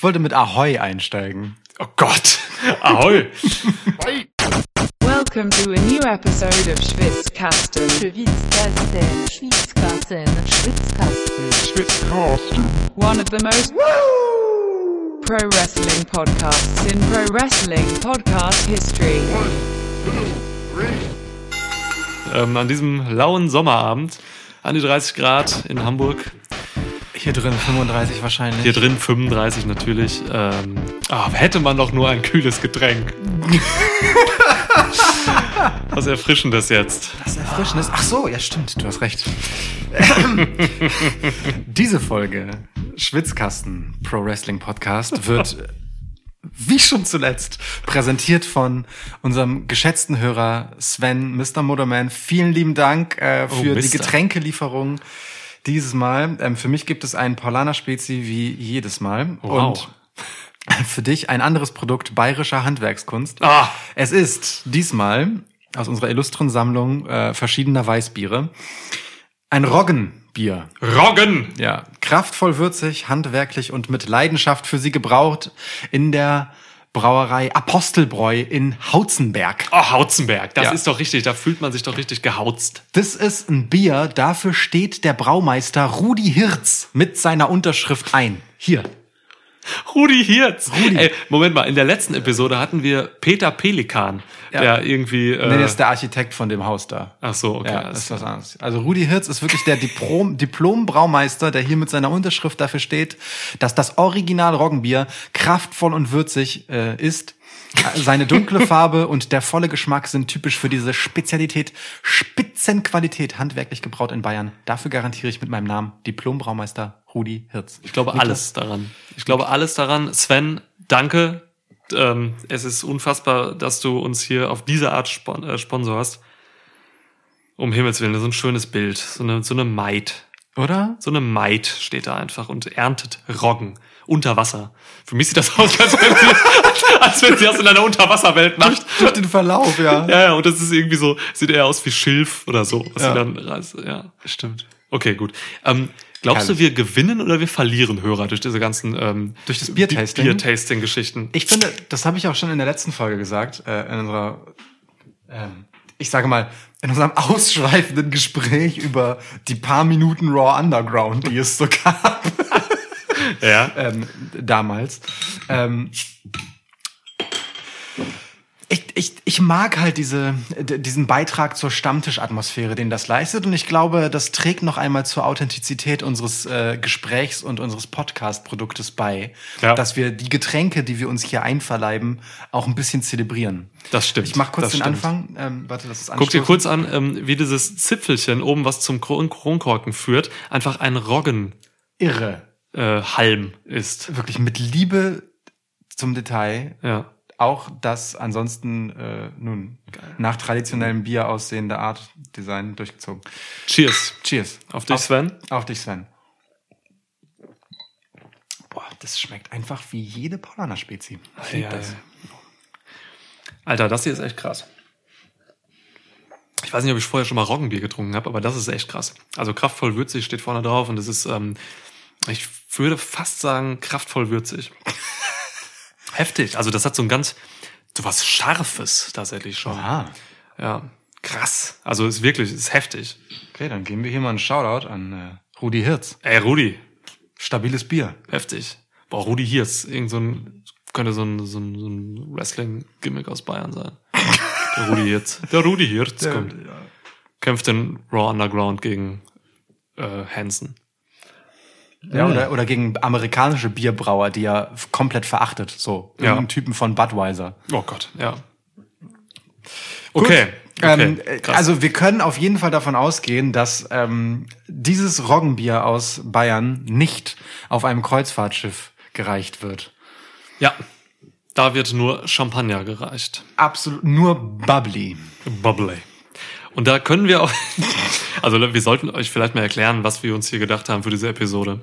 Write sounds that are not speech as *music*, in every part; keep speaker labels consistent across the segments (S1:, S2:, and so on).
S1: Ich wollte mit Ahoi einsteigen.
S2: Oh Gott. Ahoi.
S3: Welcome to a new episode of Schwitzkasten.
S4: Schwitzkasten, Schwitzkasten, Schwitzkasten.
S3: One of the most pro wrestling podcasts in pro wrestling podcast history.
S2: ähm, an diesem lauen Sommerabend, an die 30 Grad in Hamburg.
S1: Hier drin 35 wahrscheinlich.
S2: Hier drin 35 natürlich. Ähm, ah, hätte man doch nur ein kühles Getränk. *laughs* Was Erfrischendes jetzt.
S1: Das Erfrischendes. Ach so, ja stimmt, du hast recht. *laughs* Diese Folge Schwitzkasten Pro Wrestling Podcast wird wie schon zuletzt präsentiert von unserem geschätzten Hörer Sven, Mr. Motorman. Vielen lieben Dank äh, für
S2: Oh,
S1: die. Getränkelieferung dieses Mal. Ähm, für mich gibt es einen Paulaner Spezi wie jedes Mal.
S2: Wow.
S1: Und *laughs* für dich ein anderes Produkt bayerischer Handwerkskunst.
S2: Ah.
S1: Es ist diesmal aus unserer illustren Sammlung äh, verschiedener Weißbiere ein Roggenbier.
S2: Roggen.
S1: Ja, kraftvoll würzig, handwerklich und mit Leidenschaft für sie gebraut in der Brauerei Apostelbräu in Hautzenberg.
S2: Oh, Hautzenberg. Das
S1: Ja.
S2: ist doch richtig. Da fühlt man sich doch richtig gehauzt.
S1: Das ist ein Bier, dafür steht der Braumeister Rudi Hirz mit seiner Unterschrift ein. Hier.
S2: Rudi Hirz. Ey, Moment mal. In der letzten Episode hatten wir Peter Pelikan,
S1: Ja.
S2: der irgendwie. Äh,
S1: Nee, das ist der Architekt von dem Haus da.
S2: ach so, okay.
S1: Ja, das ist was anderes. Also Rudi Hirz ist wirklich der Diplom, *laughs* Diplom-Braumeister, der hier mit seiner Unterschrift dafür steht, dass das Original Roggenbier kraftvoll und würzig äh, ist. Seine dunkle Farbe und der volle Geschmack sind typisch für diese Spezialität, Spitzenqualität, handwerklich gebraut in Bayern. Dafür garantiere ich mit meinem Namen Diplom-Braumeister Rudi Hirz.
S2: Ich glaube
S1: Niklas?
S2: alles daran. Ich glaube alles daran. Sven, danke. Ähm, es ist unfassbar, dass du uns hier auf diese Art spon äh, sponsorst. Um Himmels Willen, so ein schönes Bild. So eine, so eine Maid.
S1: Oder?
S2: So eine Maid steht da einfach und erntet Roggen unter Wasser. Für mich sieht das *laughs* aus, als wenn sie, als wenn sie das in einer Unterwasserwelt macht.
S1: Durch den Verlauf, ja. *laughs*
S2: Ja, ja, und das ist irgendwie so, sieht eher aus wie Schilf oder so. Was
S1: Ja.
S2: sie dann, ja, stimmt. Okay, gut. Ähm, glaubst du, wir gewinnen oder wir verlieren Hörer durch diese ganzen ähm,
S1: Durch das Biertasting?
S2: Biertasting-Geschichten?
S1: Ich finde, das habe ich auch schon in der letzten Folge gesagt, äh, in unserer, ähm, ich sage mal, in unserem *laughs* ausschweifenden Gespräch über die paar Minuten Raw Underground, die es so gab *laughs*
S2: Ja.
S1: ähm, damals. Ähm, ich, ich, ich mag halt diese, diesen Beitrag zur Stammtischatmosphäre, den das leistet. Und ich glaube, das trägt noch einmal zur Authentizität unseres äh, Gesprächs und unseres Podcast-Produktes bei,
S2: Ja.
S1: dass wir die Getränke, die wir uns hier einverleiben, auch ein bisschen zelebrieren.
S2: Das stimmt.
S1: Ich mach kurz
S2: das
S1: den
S2: stimmt.
S1: Anfang. Ähm, warte, das ist
S2: Guck dir kurz an, ähm, wie dieses Zipfelchen oben, was zum Kron Kronkorken führt, einfach ein Roggen
S1: Irre.
S2: Äh, Halm ist.
S1: Wirklich mit Liebe zum Detail.
S2: Ja.
S1: auch das ansonsten äh, nun nach traditionellem Bier aussehende Art Design durchgezogen.
S2: Cheers.
S1: Cheers.
S2: Auf dich, Sven.
S1: Auf dich, Sven. Boah, das schmeckt einfach wie jede Paulaner Spezi. Ich lieb
S2: Ja,
S1: das.
S2: Alter, das hier ist echt krass. Ich weiß nicht, ob ich vorher schon mal Roggenbier getrunken habe, aber das ist echt krass. Also kraftvoll würzig steht vorne drauf und das ist, ähm, ich würde fast sagen, kraftvoll würzig. *laughs* Heftig. Also das hat so ein ganz, so was Scharfes tatsächlich schon.
S1: Aha.
S2: Ja, krass. Also ist wirklich, ist heftig.
S1: Okay, dann geben wir hier mal einen Shoutout an äh, Rudi Hirz.
S2: Ey, Rudi,
S1: Stabiles Bier.
S2: heftig. Boah, Rudi ist irgend so ein, könnte so ein, so ein, so ein Wrestling-Gimmick aus Bayern sein. *laughs* Der Rudi Hirz. Der Rudi Hirz kommt. Kämpft in Raw Underground gegen äh, Hansen.
S1: Ja, oder, oder gegen amerikanische Bierbrauer, die er komplett verachtet. So,
S2: Ja.
S1: irgendein Typen von Budweiser.
S2: Oh Gott, ja. Okay. okay.
S1: Ähm, äh, also wir können auf jeden Fall davon ausgehen, dass ähm, dieses Roggenbier aus Bayern nicht auf einem Kreuzfahrtschiff gereicht wird.
S2: ja, da wird nur Champagner gereicht.
S1: Absolut nur bubbly.
S2: Bubbly. Und da können wir auch, *laughs* also wir sollten euch vielleicht mal erklären, was wir uns hier gedacht haben für diese Episode.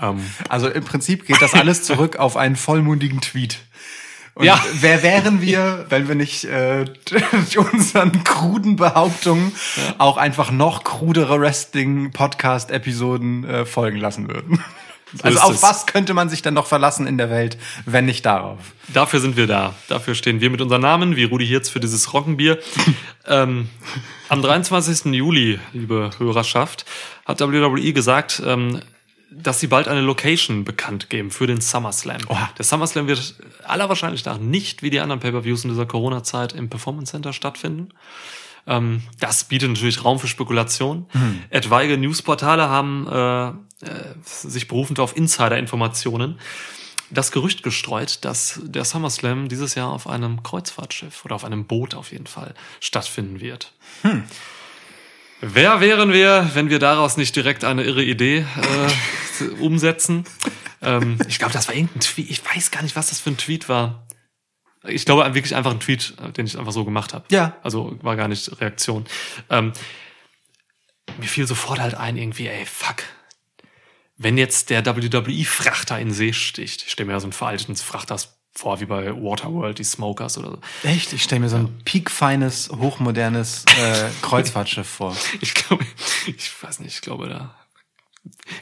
S2: Ähm,
S1: Also im Prinzip geht das alles zurück auf einen vollmundigen Tweet. Und
S2: Ja.
S1: wer wären wir, wenn wir nicht äh, *laughs* unseren kruden Behauptungen auch einfach noch krudere Wrestling-Podcast-Episoden äh, folgen lassen würden? Also auf
S2: es.
S1: was könnte man sich dann noch verlassen in der Welt, wenn nicht darauf?
S2: Dafür sind wir da. Dafür stehen wir mit unseren Namen, wie Rudi Hirz für dieses Roggenbier. *laughs* ähm, am 23. Juli, liebe Hörerschaft, hat WWE gesagt, ähm, dass sie bald eine Location bekannt geben für den SummerSlam.
S1: Oha.
S2: Der SummerSlam wird aller Wahrscheinlichkeit nach nicht wie die anderen Pay-Per-Views in dieser Corona-Zeit im Performance Center stattfinden. Ähm, das bietet natürlich Raum für Spekulation. Etwaige Newsportale haben äh, äh, sich berufend auf Insider-Informationen das Gerücht gestreut, dass der SummerSlam dieses Jahr auf einem Kreuzfahrtschiff oder auf einem Boot auf jeden Fall stattfinden wird. Wer wären wir, wenn wir daraus nicht direkt eine irre Idee äh, umsetzen? Ähm, ich glaube, das war irgendein Tweet. Ich weiß gar nicht, was das für ein Tweet war. Ich glaube wirklich einfach ein Tweet, äh, den ich einfach so gemacht habe.
S1: Ja.
S2: Also war gar nicht Reaktion. Ähm, mir fiel sofort halt ein, irgendwie, ey, fuck. Wenn jetzt der WWE-Frachter in See sticht, ich stelle mir ja so einen veralteten Frachter vor, wie bei Waterworld, die Smokers oder so.
S1: Echt? Ich stelle mir so ein piekfeines, hochmodernes äh, *laughs* Kreuzfahrtschiff vor.
S2: Ich glaube, ich weiß nicht, ich glaube da.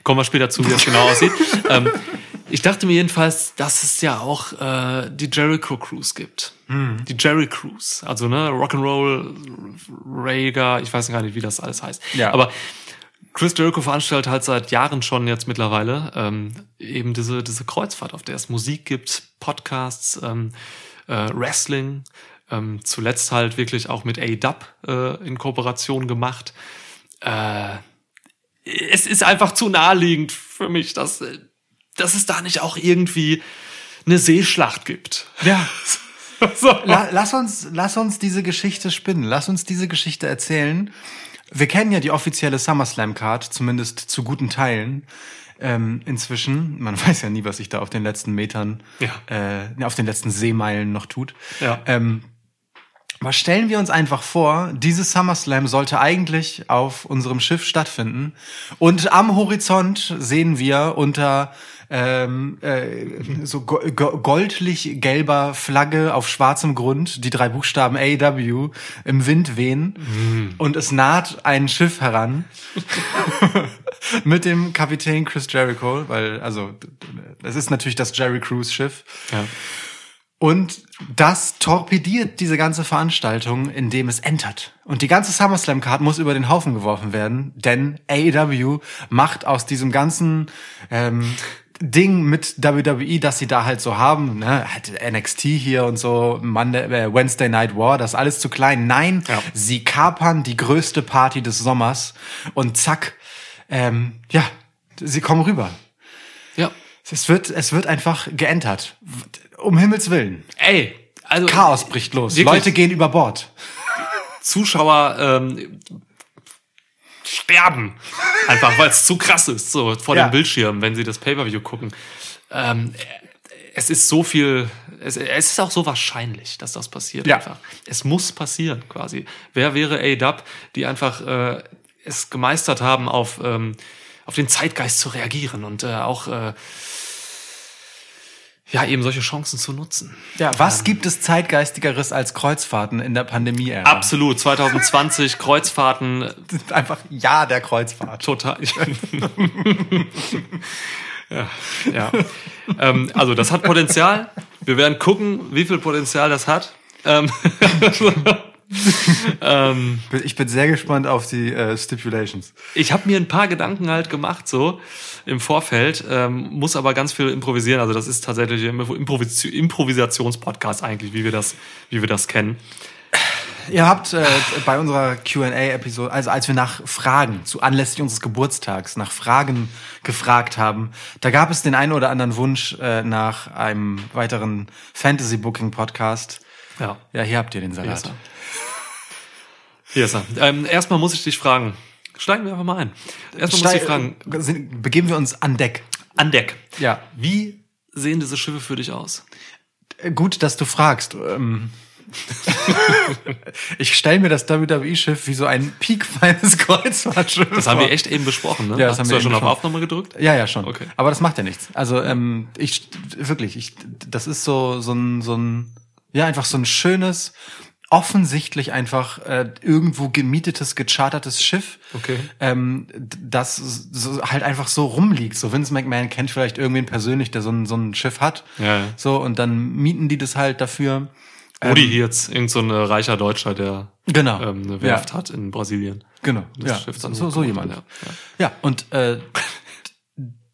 S2: Kommen wir später zu, wie das genau aussieht. *laughs* ähm, ich dachte mir jedenfalls, dass es ja auch äh, die Jericho Cruise gibt. Die Jerry Cruise. Also ne, Rock'n'Roll, Rager, ich weiß gar nicht, wie das alles heißt.
S1: Ja.
S2: Aber Chris Jericho veranstaltet halt seit Jahren schon jetzt mittlerweile ähm, eben diese, diese Kreuzfahrt, auf der es Musik gibt, Podcasts, ähm, äh, Wrestling, ähm, zuletzt halt wirklich auch mit A-Dub äh, in Kooperation gemacht. Äh, es ist einfach zu naheliegend für mich, dass, äh, dass es da nicht auch irgendwie eine Seeschlacht gibt.
S1: Ja. *laughs*
S2: so.
S1: La, lass uns, lass uns diese Geschichte spinnen. Lass uns diese Geschichte erzählen. Wir kennen ja die offizielle SummerSlam Card, zumindest zu guten Teilen. Ähm, inzwischen, man *laughs* weiß ja nie, was sich da auf den letzten Metern,
S2: Ja.
S1: äh, auf den letzten Seemeilen noch tut.
S2: Ja.
S1: Ähm, was stellen wir uns einfach vor, dieses SummerSlam sollte eigentlich auf unserem Schiff stattfinden und am Horizont sehen wir unter ähm, äh, so go go goldlich gelber Flagge auf schwarzem Grund die drei Buchstaben AW im Wind wehen und es naht ein Schiff heran *laughs* mit dem Kapitän Chris Jericho, weil also es ist natürlich das Jerry Cruise Schiff.
S2: Ja.
S1: Und das torpediert diese ganze Veranstaltung, indem es entert. Und die ganze SummerSlam-Card muss über den Haufen geworfen werden, denn AEW macht aus diesem ganzen ähm, Ding mit WWE, das sie da halt so haben, ne, halt NXT hier und so, Monday, äh, Wednesday Night War, das ist alles zu klein. Nein,
S2: Ja.
S1: sie kapern die größte Party des Sommers und zack, ähm, ja, sie kommen rüber.
S2: ja.
S1: Es wird, es wird einfach geentert. Um Himmels Willen.
S2: Ey, also
S1: Chaos bricht los.
S2: Wirklich?
S1: Leute gehen über Bord.
S2: Zuschauer ähm, sterben. Einfach, weil es zu krass ist, so vor
S1: Ja.
S2: dem Bildschirm, wenn sie das Pay-Per-View gucken. Ähm, es ist so viel, es, es ist auch so wahrscheinlich, dass das passiert
S1: Ja.
S2: einfach. Es muss passieren, quasi. Wer wäre A-Dub, die einfach äh, es gemeistert haben, auf, ähm, auf den Zeitgeist zu reagieren und äh, auch äh, ja, eben solche Chancen zu nutzen.
S1: Ja, was gibt es zeitgeistigeres als Kreuzfahrten in der Pandemie-Ära?
S2: Absolut, 2020, *laughs* Kreuzfahrten,
S1: Einfach ja der Kreuzfahrt.
S2: Total. *laughs* *laughs* ja, ja. Ähm, also das hat Potenzial. Wir werden gucken, wie viel Potenzial das hat. Ähm, *laughs* ähm,
S1: Ich bin sehr gespannt auf die äh, Stipulations.
S2: ich habe mir ein paar Gedanken halt gemacht so im Vorfeld, ähm, muss aber ganz viel improvisieren. Also das ist tatsächlich ein Improvis Improvisationspodcast eigentlich, wie wir das, wie wir das kennen.
S1: Ihr habt äh, bei unserer Q&A-Episode, also als wir nach Fragen, zu anlässlich unseres Geburtstags, nach Fragen gefragt haben, da gab es den einen oder anderen Wunsch äh, nach einem weiteren Fantasy-Booking-Podcast.
S2: Ja.
S1: Ja, hier habt ihr den Salat.
S2: er. Hier ist er. Ähm, erstmal muss ich dich fragen. Steigen wir einfach mal ein. Erstmal muss ich dich fragen.
S1: Stei- sind- begeben wir uns an Deck.
S2: An Deck.
S1: Ja.
S2: Wie sehen diese Schiffe für dich aus?
S1: Äh, Gut, dass du fragst. Ähm, *laughs* ich stelle mir das WWE-Schiff wie so ein piekfeines *laughs* Kreuzfahrtschiff
S2: Das haben wir echt eben besprochen, ne?
S1: Ja, das
S2: Hast
S1: haben
S2: du
S1: wir
S2: ja schon auf. Aufnahme gedrückt?
S1: Ja, ja, schon.
S2: Okay.
S1: Aber das macht ja nichts. Also ähm, ich wirklich, ich, das ist so so ein so ein ja einfach so ein schönes offensichtlich einfach äh, irgendwo gemietetes, gechartertes Schiff,
S2: Okay.
S1: ähm, das so, halt einfach so rumliegt. So Vince McMahon kennt vielleicht irgendwen persönlich, der so ein, so ein Schiff hat.
S2: Ja, ja.
S1: So, und dann mieten die das halt dafür.
S2: Rudi Hirz, irgend so ein äh, reicher Deutscher, der
S1: Genau.
S2: ähm, eine Werft hat in Brasilien.
S1: Genau,
S2: Das
S1: ja,
S2: Schiff
S1: so,
S2: dann
S1: so, so jemand.
S2: ja,
S1: Ja, und äh,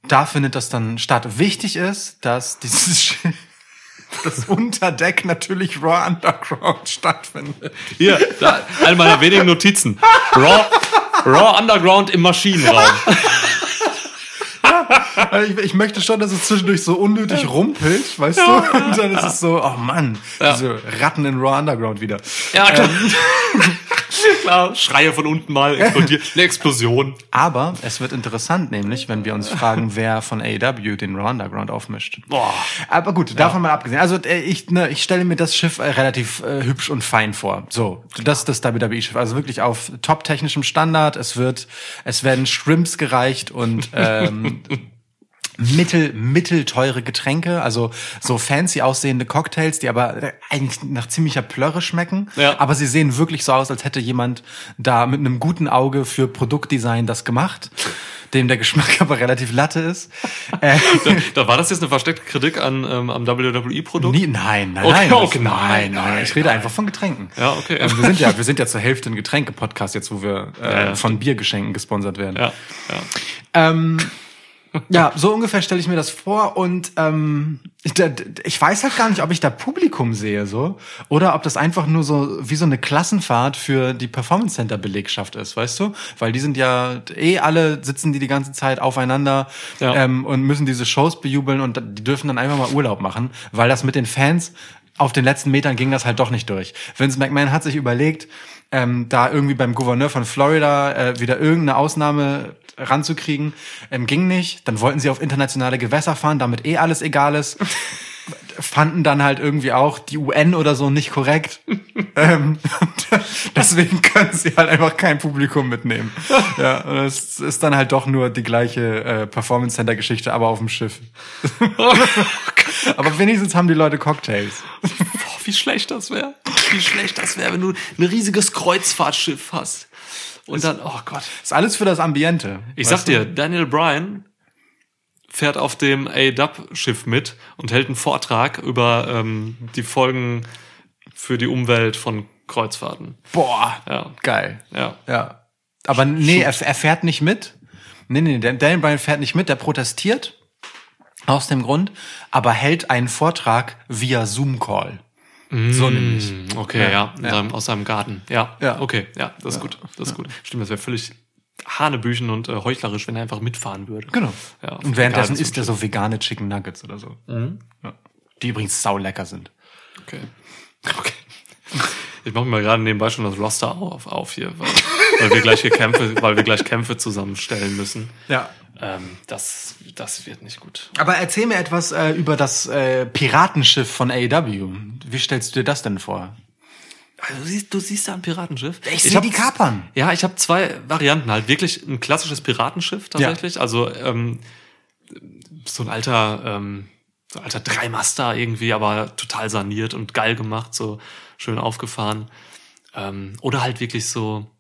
S1: da findet das dann statt. Wichtig ist, dass dieses *laughs* Schiff, das Unterdeck natürlich Raw Underground stattfindet.
S2: Hier, da, eine meiner wenigen Notizen. Raw, Raw Underground im Maschinenraum. *laughs*
S1: Ich, ich möchte schon, dass es zwischendurch so unnötig rumpelt, weißt du? Und dann ist es so, oh Mann, diese Ratten in Raw Underground wieder.
S2: Ja, klar. Klar. Schreie von unten mal, explodiert. Eine Explosion.
S1: Aber es wird interessant, nämlich, wenn wir uns fragen, wer von AEW den Raw Underground aufmischt.
S2: Boah.
S1: Aber gut, davon mal abgesehen. Also äh, ich, ne, ich stelle mir das Schiff äh, relativ äh, hübsch und fein vor. So, das ist das WWE-Schiff. Also wirklich auf top-technischem Standard. Es wird, es werden Shrimps gereicht und ähm, *laughs* mittel, mittelteure Getränke, also so fancy aussehende Cocktails, die aber eigentlich nach ziemlicher Plörre schmecken.
S2: Ja.
S1: Aber sie sehen wirklich so aus, als hätte jemand da mit einem guten Auge für Produktdesign das gemacht, dem der Geschmack *laughs* aber relativ latte ist. Äh,
S2: Da, da war das jetzt eine versteckte Kritik an, ähm, am WWE-Produkt?
S1: Nein, nein,
S2: Okay,
S1: nein,
S2: okay,
S1: nein,
S2: nein,
S1: nein,
S2: nein,
S1: Ich rede einfach von Getränken.
S2: Ja, okay.
S1: Ähm, wir sind ja, wir sind ja zur Hälfte ein Getränke-Podcast jetzt, wo wir äh,
S2: Ja, ja,
S1: von Biergeschenken gesponsert werden.
S2: Ja, ja.
S1: Ähm, ja, so ungefähr stelle ich mir das vor und ähm, ich, ich weiß halt gar nicht, ob ich da Publikum sehe so oder ob das einfach nur so wie so eine Klassenfahrt für die Performance Center Belegschaft ist, weißt du? Weil die sind ja eh alle sitzen die die ganze Zeit aufeinander
S2: Ja.
S1: ähm, und müssen diese Shows bejubeln und die dürfen dann einfach mal Urlaub machen, weil das mit den Fans auf den letzten Metern ging das halt doch nicht durch. Vince McMahon hat sich überlegt, ähm, da irgendwie beim Gouverneur von Florida äh, wieder irgendeine Ausnahme ranzukriegen, ähm, ging nicht. Dann wollten sie auf internationale Gewässer fahren, damit eh alles egal ist. *laughs* Fanden dann halt irgendwie auch die UN oder so nicht korrekt. *laughs* ähm, *laughs* deswegen können sie halt einfach kein Publikum mitnehmen. Ja, und es ist dann halt doch nur die gleiche äh, Performance Center Geschichte, aber auf dem Schiff. aber wenigstens haben die Leute Cocktails.
S2: Wie schlecht das wäre. Wie schlecht das wäre, wenn du ein riesiges Kreuzfahrtschiff hast. Und dann, oh Gott.
S1: Ist alles für das Ambiente.
S2: Ich sag dir, Daniel Bryan fährt auf dem A-Dub-Schiff mit und hält einen Vortrag über ähm, die Folgen für die Umwelt von Kreuzfahrten.
S1: Boah,
S2: Ja.
S1: geil.
S2: Ja.
S1: Ja. Aber nee, er, er fährt nicht mit. Nee, nee, der Daniel Bryan fährt nicht mit, der protestiert. Aus dem Grund, aber hält einen Vortrag via Zoom-Call. So nämlich.
S2: Mm, Okay, ja,
S1: Ja, ja.
S2: Seinem, aus seinem Garten. Ja,
S1: Ja.
S2: okay, ja, das ist gut, das ist gut. Stimmt, das wäre völlig hanebüchen und äh, heuchlerisch, wenn er einfach mitfahren würde.
S1: Genau. Und währenddessen isst er so vegane Chicken Nuggets oder so. Ja. Die übrigens sau lecker sind.
S2: Okay. *laughs* Okay. Ich mache mir gerade nebenbei schon das Roster auf, auf hier, weil, weil wir gleich hier Kämpfe, *laughs* weil wir gleich Kämpfe zusammenstellen müssen.
S1: Ja.
S2: Ähm, das, das wird nicht gut.
S1: Aber erzähl mir etwas äh, über das äh, Piratenschiff von AEW. Wie stellst du dir das denn vor?
S2: Also, du siehst, du siehst da ein Piratenschiff.
S1: Ich sehe
S2: hab-
S1: die kapern.
S2: Ja, ich habe zwei Varianten halt. Wirklich ein klassisches Piratenschiff tatsächlich. Also ähm, so ein alter, ähm, so ein alter Dreimaster irgendwie, aber total saniert und geil gemacht, so schön aufgefahren. Ähm, oder halt wirklich so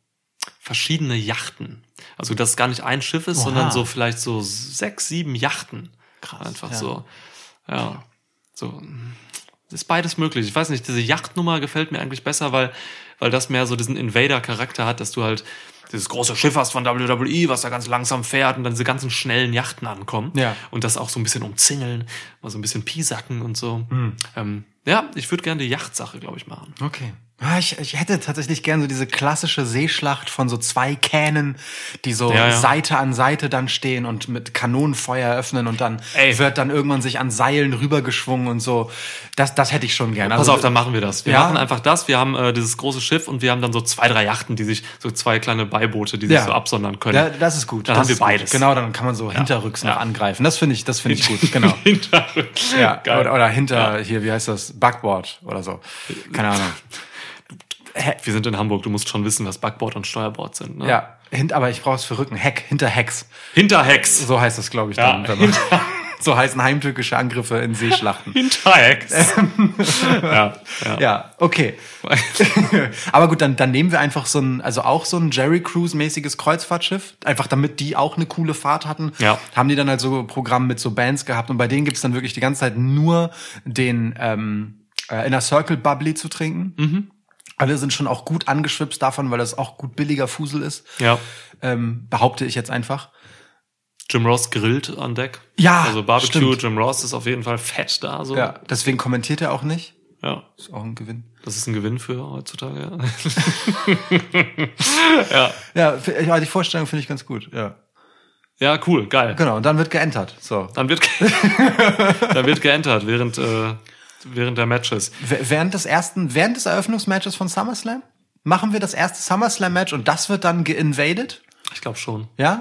S2: verschiedene Yachten. Also dass es gar nicht ein Schiff ist,
S1: Oha.
S2: sondern so vielleicht so sechs, sieben Yachten.
S1: Krass,
S2: Einfach
S1: ja.
S2: so. Ja. So. Ist beides möglich. Ich weiß nicht, diese Yachtnummer gefällt mir eigentlich besser, weil, weil das mehr so diesen Invader-Charakter hat, dass du halt dieses große Schiff hast von WWE, was da ganz langsam fährt und dann diese ganzen schnellen Yachten ankommen.
S1: Ja.
S2: Und das auch so ein bisschen umzingeln, mal so ein bisschen piesacken und so.
S1: Hm.
S2: Ähm, ja, ich würde gerne die Yachtsache, glaube ich, machen.
S1: Okay. Ah, Ich, ich hätte tatsächlich gern so diese klassische Seeschlacht von so zwei Kähnen, die so
S2: Ja, ja.
S1: Seite an Seite dann stehen und mit Kanonenfeuer öffnen und dann
S2: Ey.
S1: wird dann irgendwann sich an Seilen rübergeschwungen und so. Das, das hätte ich schon gern.
S2: Pass
S1: Also,
S2: auf, dann machen wir das. Wir
S1: Ja.
S2: machen einfach das. Wir haben äh, dieses große Schiff und wir haben dann so zwei, drei Yachten, die sich, so zwei kleine Beiboote, die sich so absondern können.
S1: Ja, das ist gut.
S2: Dann
S1: das
S2: haben wir
S1: ist gut.
S2: beides.
S1: Genau, dann kann man so hinterrücks noch angreifen. Das finde ich, das finde ich gut. Genau. *laughs*
S2: Hinterrücks.
S1: Ja,
S2: Geil.
S1: oder, oder hinter hier, wie heißt das? Backboard oder so. Keine Ahnung.
S2: Wir sind in Hamburg, du musst schon wissen, was Backboard und Steuerbord sind. Ne?
S1: Ja, hint, aber ich brauche es für Rücken. Heck, hinter Hecks.
S2: Hinterhex.
S1: So heißt das, glaube ich,
S2: Ja,
S1: dann. wenn man- *laughs* so heißen heimtückische Angriffe in Seeschlachten. *laughs*
S2: Hinterex. ja, *laughs* ja.
S1: Ja, okay. Aber gut, dann, dann nehmen wir einfach so ein, also auch so ein Jerry Cruise-mäßiges Kreuzfahrtschiff. Einfach damit die auch eine coole Fahrt hatten.
S2: Ja.
S1: Haben die dann halt so Programm mit so Bands gehabt und bei denen gibt's dann wirklich die ganze Zeit nur den ähm, äh, Inner Circle Bubbly zu trinken.
S2: Mhm.
S1: Alle sind schon auch gut angeschwipst davon, weil das auch gut billiger Fusel ist.
S2: ja.
S1: Ähm, behaupte ich jetzt einfach.
S2: Jim Ross grillt an Deck.
S1: Ja,
S2: Also Barbecue,
S1: stimmt.
S2: Jim Ross ist auf jeden Fall fett da. So.
S1: Ja, deswegen kommentiert er auch nicht.
S2: ja.
S1: Ist auch ein Gewinn.
S2: Das ist ein Gewinn für heutzutage. Ja, *laughs* ja.
S1: Ja, ja die Vorstellung finde ich ganz gut. Ja.
S2: ja cool, geil.
S1: Genau, und dann wird geentert. So.
S2: Dann wird, *laughs* dann wird geentert während, äh, während der Matches.
S1: Während des ersten, während des Eröffnungsmatches von SummerSlam? Machen wir das erste SummerSlam-Match und das wird dann geinvaded?
S2: Ich glaube schon.
S1: Ja?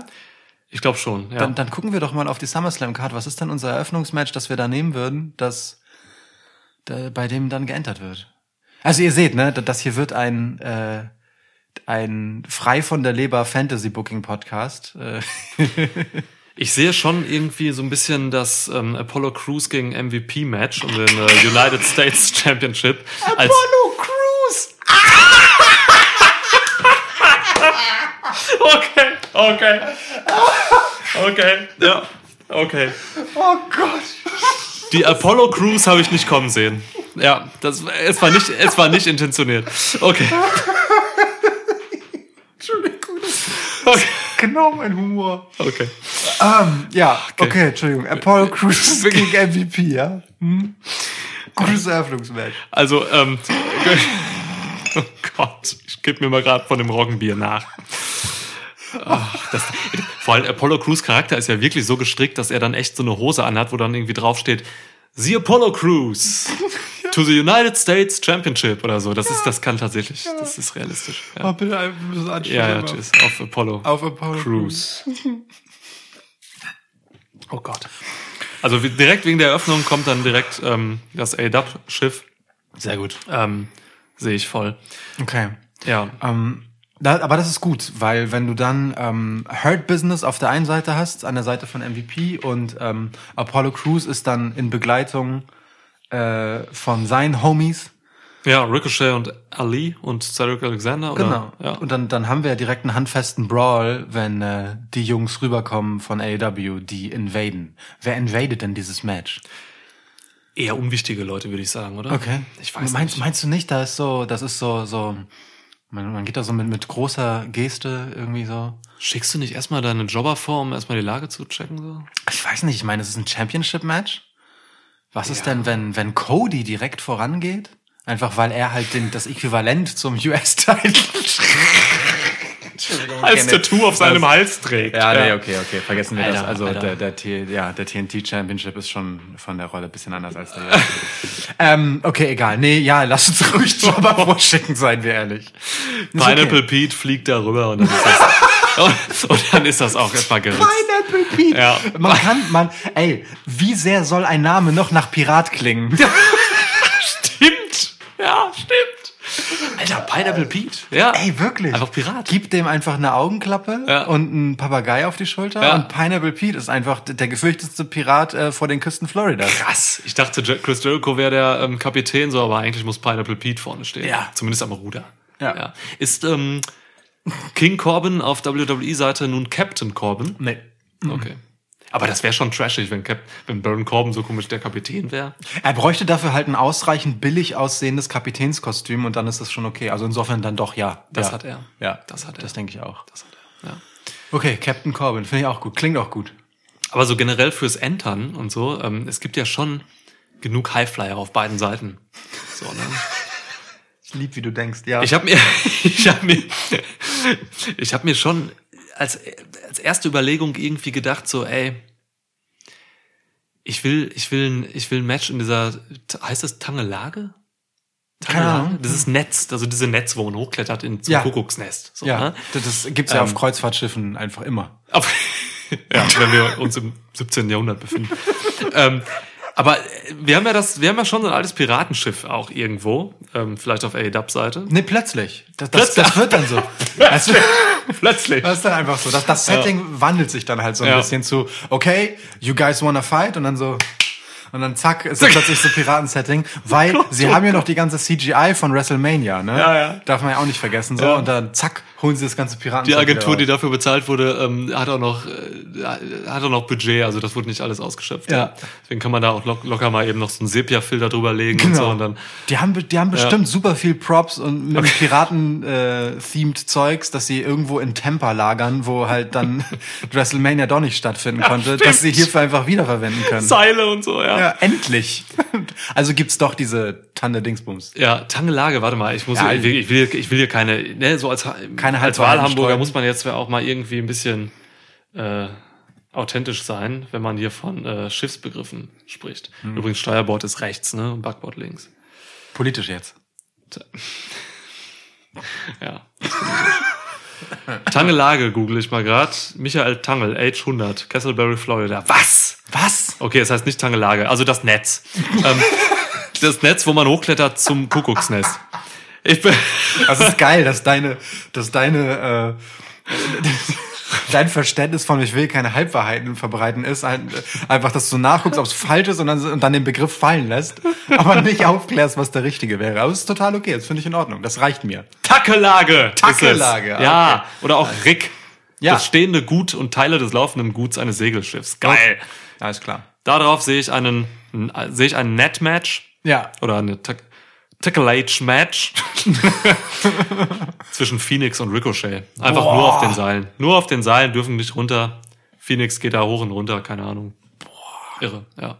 S2: Ich glaube schon. Ja.
S1: Dann, dann gucken wir doch mal auf die SummerSlam-Card. Was ist denn unser Eröffnungsmatch, das wir da nehmen würden, das da, bei dem dann geentert wird? Also ihr seht, ne, das hier wird ein äh, ein frei von der Leber Fantasy Booking Podcast. Äh, *laughs*
S2: Ich sehe schon irgendwie so ein bisschen das ähm, Apollo Crews gegen MVP Match um den äh, United *laughs* States Championship als
S1: Crews! *laughs*
S2: Okay, okay. Okay, ja. Okay.
S1: Oh Gott!
S2: Die Apollo Crews habe ich nicht kommen sehen. Ja, das es war nicht es war nicht intentioniert. Okay. *laughs*
S1: Entschuldigung,
S2: Okay.
S1: Genau mein Humor.
S2: okay.
S1: Ähm, ja, okay, Entschuldigung. Apollo Crews gegen MVP, ja? Hm? Gutes Eröffnungsmatch.
S2: Also ähm *laughs* Oh Gott, ich gebe mir mal gerade von dem Roggenbier nach. Ach, das, vor allem Apollo Crews Charakter ist ja wirklich so gestrickt, dass er dann echt so eine Hose anhat, wo dann irgendwie draufsteht, The Apollo Crews to the United States Championship oder so. Das ist, das kann tatsächlich, das ist realistisch.
S1: Oh,
S2: Ja,
S1: bitte ein bisschen anschauen.
S2: ja, ja tschüss. Auf Apollo
S1: Auf Apollo
S2: Crews. *laughs* Oh Gott. Also direkt wegen der Eröffnung kommt dann direkt ähm, das A-Dub-Schiff.
S1: Sehr gut.
S2: Ähm, Sehe ich voll.
S1: Okay.
S2: Ja.
S1: Ähm, da, aber das ist gut, weil wenn du dann ähm, Hurt Business auf der einen Seite hast, an der Seite von MVP und ähm, Apollo Crews ist dann in Begleitung äh, von seinen Homies.
S2: Ja, Ricochet und Ali und Cedric Alexander. Oder?
S1: Genau.
S2: Ja.
S1: Und dann, dann haben wir ja direkt einen handfesten Brawl, wenn äh, die Jungs rüberkommen von AEW, die invaden. Wer invadet denn dieses Match?
S2: Eher unwichtige Leute, würde ich sagen, oder?
S1: Okay.
S2: Ich weiß
S1: meinst,
S2: nicht.
S1: Meinst du nicht, da ist so, das ist so, so, man, man geht da so mit, mit großer Geste irgendwie so.
S2: Schickst du nicht erstmal deine Jobber vor, um erstmal die Lage zu checken? So?
S1: Ich weiß nicht, ich meine, es ist ein Championship-Match. Was ist
S2: Ja.
S1: denn, wenn, wenn Cody direkt vorangeht? Einfach weil er halt den, das Äquivalent zum *laughs* US-Title.
S2: Als Tattoo auf seinem Hals trägt.
S1: Ja, nee, okay, okay, vergessen wir
S2: Alter,
S1: das. Also
S2: Alter.
S1: der, der, T, ja, der TNT Championship ist schon von der Rolle ein bisschen anders als der. *laughs* ähm, okay, egal. Nee, ja, lass uns ruhig Jobber *laughs* vorschicken, seien wir ehrlich.
S2: Pineapple
S1: okay.
S2: Pete fliegt darüber und dann ist das, und, und dann ist das auch erstmal geritzt.
S1: Pineapple Pete.
S2: Ja.
S1: Man kann, man, ey, wie sehr soll ein Name noch nach Pirat klingen? *laughs*
S2: Stimmt. Ja, stimmt. Alter, Pineapple Pete. Ja.
S1: Ey, wirklich.
S2: Einfach Pirat.
S1: Gib dem einfach eine Augenklappe
S2: Ja.
S1: und einen Papagei auf die Schulter
S2: Ja.
S1: und Pineapple Pete ist einfach der gefürchtetste Pirat äh, vor den Küsten Floridas.
S2: Krass. Ich dachte, Chris Jericho wäre der ähm, Kapitän, so, aber eigentlich muss Pineapple Pete vorne stehen.
S1: Ja.
S2: Zumindest am Ruder.
S1: Ja.
S2: Ist ähm, King Corbin auf WWE-Seite nun Captain Corbin?
S1: Nee.
S2: Okay. Aber das wäre schon trashig, wenn, Cap wenn Baron Corbin so komisch der Kapitän wäre.
S1: Er bräuchte dafür halt ein ausreichend billig aussehendes Kapitänskostüm und dann ist das schon okay. Also insofern dann doch ja.
S2: Das
S1: ja.
S2: hat er.
S1: Ja,
S2: Das hat er.
S1: Das denke ich auch.
S2: Das hat er. Ja.
S1: Okay, Captain Corbin, finde ich auch gut. Klingt auch gut.
S2: Aber so generell fürs Entern und so, ähm, es gibt ja schon genug Highflyer auf beiden Seiten. So, ne? *laughs*
S1: Ich lieb, wie du denkst, ja.
S2: Ich habe mir, *laughs* ich habe mir, *laughs* ich habe mir schon als als erste Überlegung irgendwie gedacht, so, ey, ich will, ich will, ein- ich will ein Match in dieser, heißt das Tangelage?
S1: Ahnung.
S2: Das ist Netz, also diese Netz, wo man hochklettert in zum
S1: Ja.
S2: Kuckucksnest. So,
S1: ja,
S2: ne?
S1: das, gibt's ja auf
S2: Ähm,
S1: Kreuzfahrtschiffen einfach immer.
S2: Aber, *laughs* ja, wenn wir uns im 17. Jahrhundert befinden. *laughs* ähm, Aber äh, wir haben ja das, wir haben ja schon so ein altes Piratenschiff auch irgendwo, ähm, vielleicht auf AEW-Seite.
S1: Nee, plötzlich. Das, das,
S2: Plötzlich.
S1: das wird dann so. *laughs* Das,
S2: Plötzlich.
S1: das ist dann einfach so. Das, das Setting wandelt sich dann halt so ein
S2: Ja.
S1: bisschen zu, okay, you guys wanna fight? Und dann so, und dann zack, ist es *laughs* plötzlich so Piratensetting, weil sie haben ja noch die ganze CGI von WrestleMania, ne?
S2: Ja, ja.
S1: Darf man ja auch nicht vergessen, so.
S2: Ja.
S1: Und dann zack, holen sie das ganze Piraten.
S2: Die Agentur, die dafür bezahlt wurde, ähm, hat auch noch äh, hat auch noch Budget, also das wurde nicht alles ausgeschöpft.
S1: Ja.
S2: Deswegen kann man da auch lock, locker mal eben noch so einen Sepia-Filter drüber legen und so
S1: Genau.
S2: und dann
S1: die haben, be- die haben bestimmt super viel Props und mit Piraten-themed Zeugs, dass sie irgendwo in Tampa lagern, wo halt dann *laughs* WrestleMania doch nicht stattfinden konnte, dass sie hierfür einfach wiederverwenden können.
S2: Seile und so, ja.
S1: Ja, endlich. *laughs* Also gibt's doch diese Tanne Dingsbums.
S2: Ja, Tangelage, warte mal, ich muss,
S1: Ja,
S2: ich, will, ich will, ich will hier keine, ne, so als,
S1: Keine
S2: als
S1: Halbwahrheiten
S2: Wahlhamburger muss man jetzt auch mal irgendwie ein bisschen äh, authentisch sein, wenn man hier von äh, Schiffsbegriffen spricht.
S1: Hm.
S2: Übrigens, Steuerbord ist rechts, ne, und Backbord links.
S1: Politisch jetzt.
S2: Ja. *laughs* Tangelage google ich mal grad. Michael Tangel, Age 100, Castleberry, Florida. Was?
S1: Was?
S2: Okay, es heißt nicht Tangelage, also das Netz. ähm, *laughs* das Netz, wo man hochklettert zum Kuckucksnest. Ich bin,
S1: Das ist geil, dass deine, dass deine, äh, *laughs* dein Verständnis von ich will keine Halbwahrheiten verbreiten ist, ein, einfach, dass du nachguckst, ob es falsch ist und dann, und dann den Begriff fallen lässt, aber nicht aufklärst, was der richtige wäre. Aber es ist total okay, das finde ich in Ordnung. Das reicht mir.
S2: Es.
S1: ah,
S2: Ja,
S1: okay.
S2: oder auch Rick.
S1: Ja.
S2: Das stehende Gut und Teile des laufenden Guts eines Segelschiffs. Geil.
S1: Alles klar.
S2: Darauf sehe ich einen, sehe ich ein Net-Match
S1: Ja.
S2: oder eine Tackle-Match *laughs* zwischen Phoenix und Ricochet. Einfach
S1: Boah.
S2: nur auf den Seilen. Nur auf den Seilen dürfen nicht runter. Phoenix geht da hoch und runter, keine Ahnung. Irre, ja.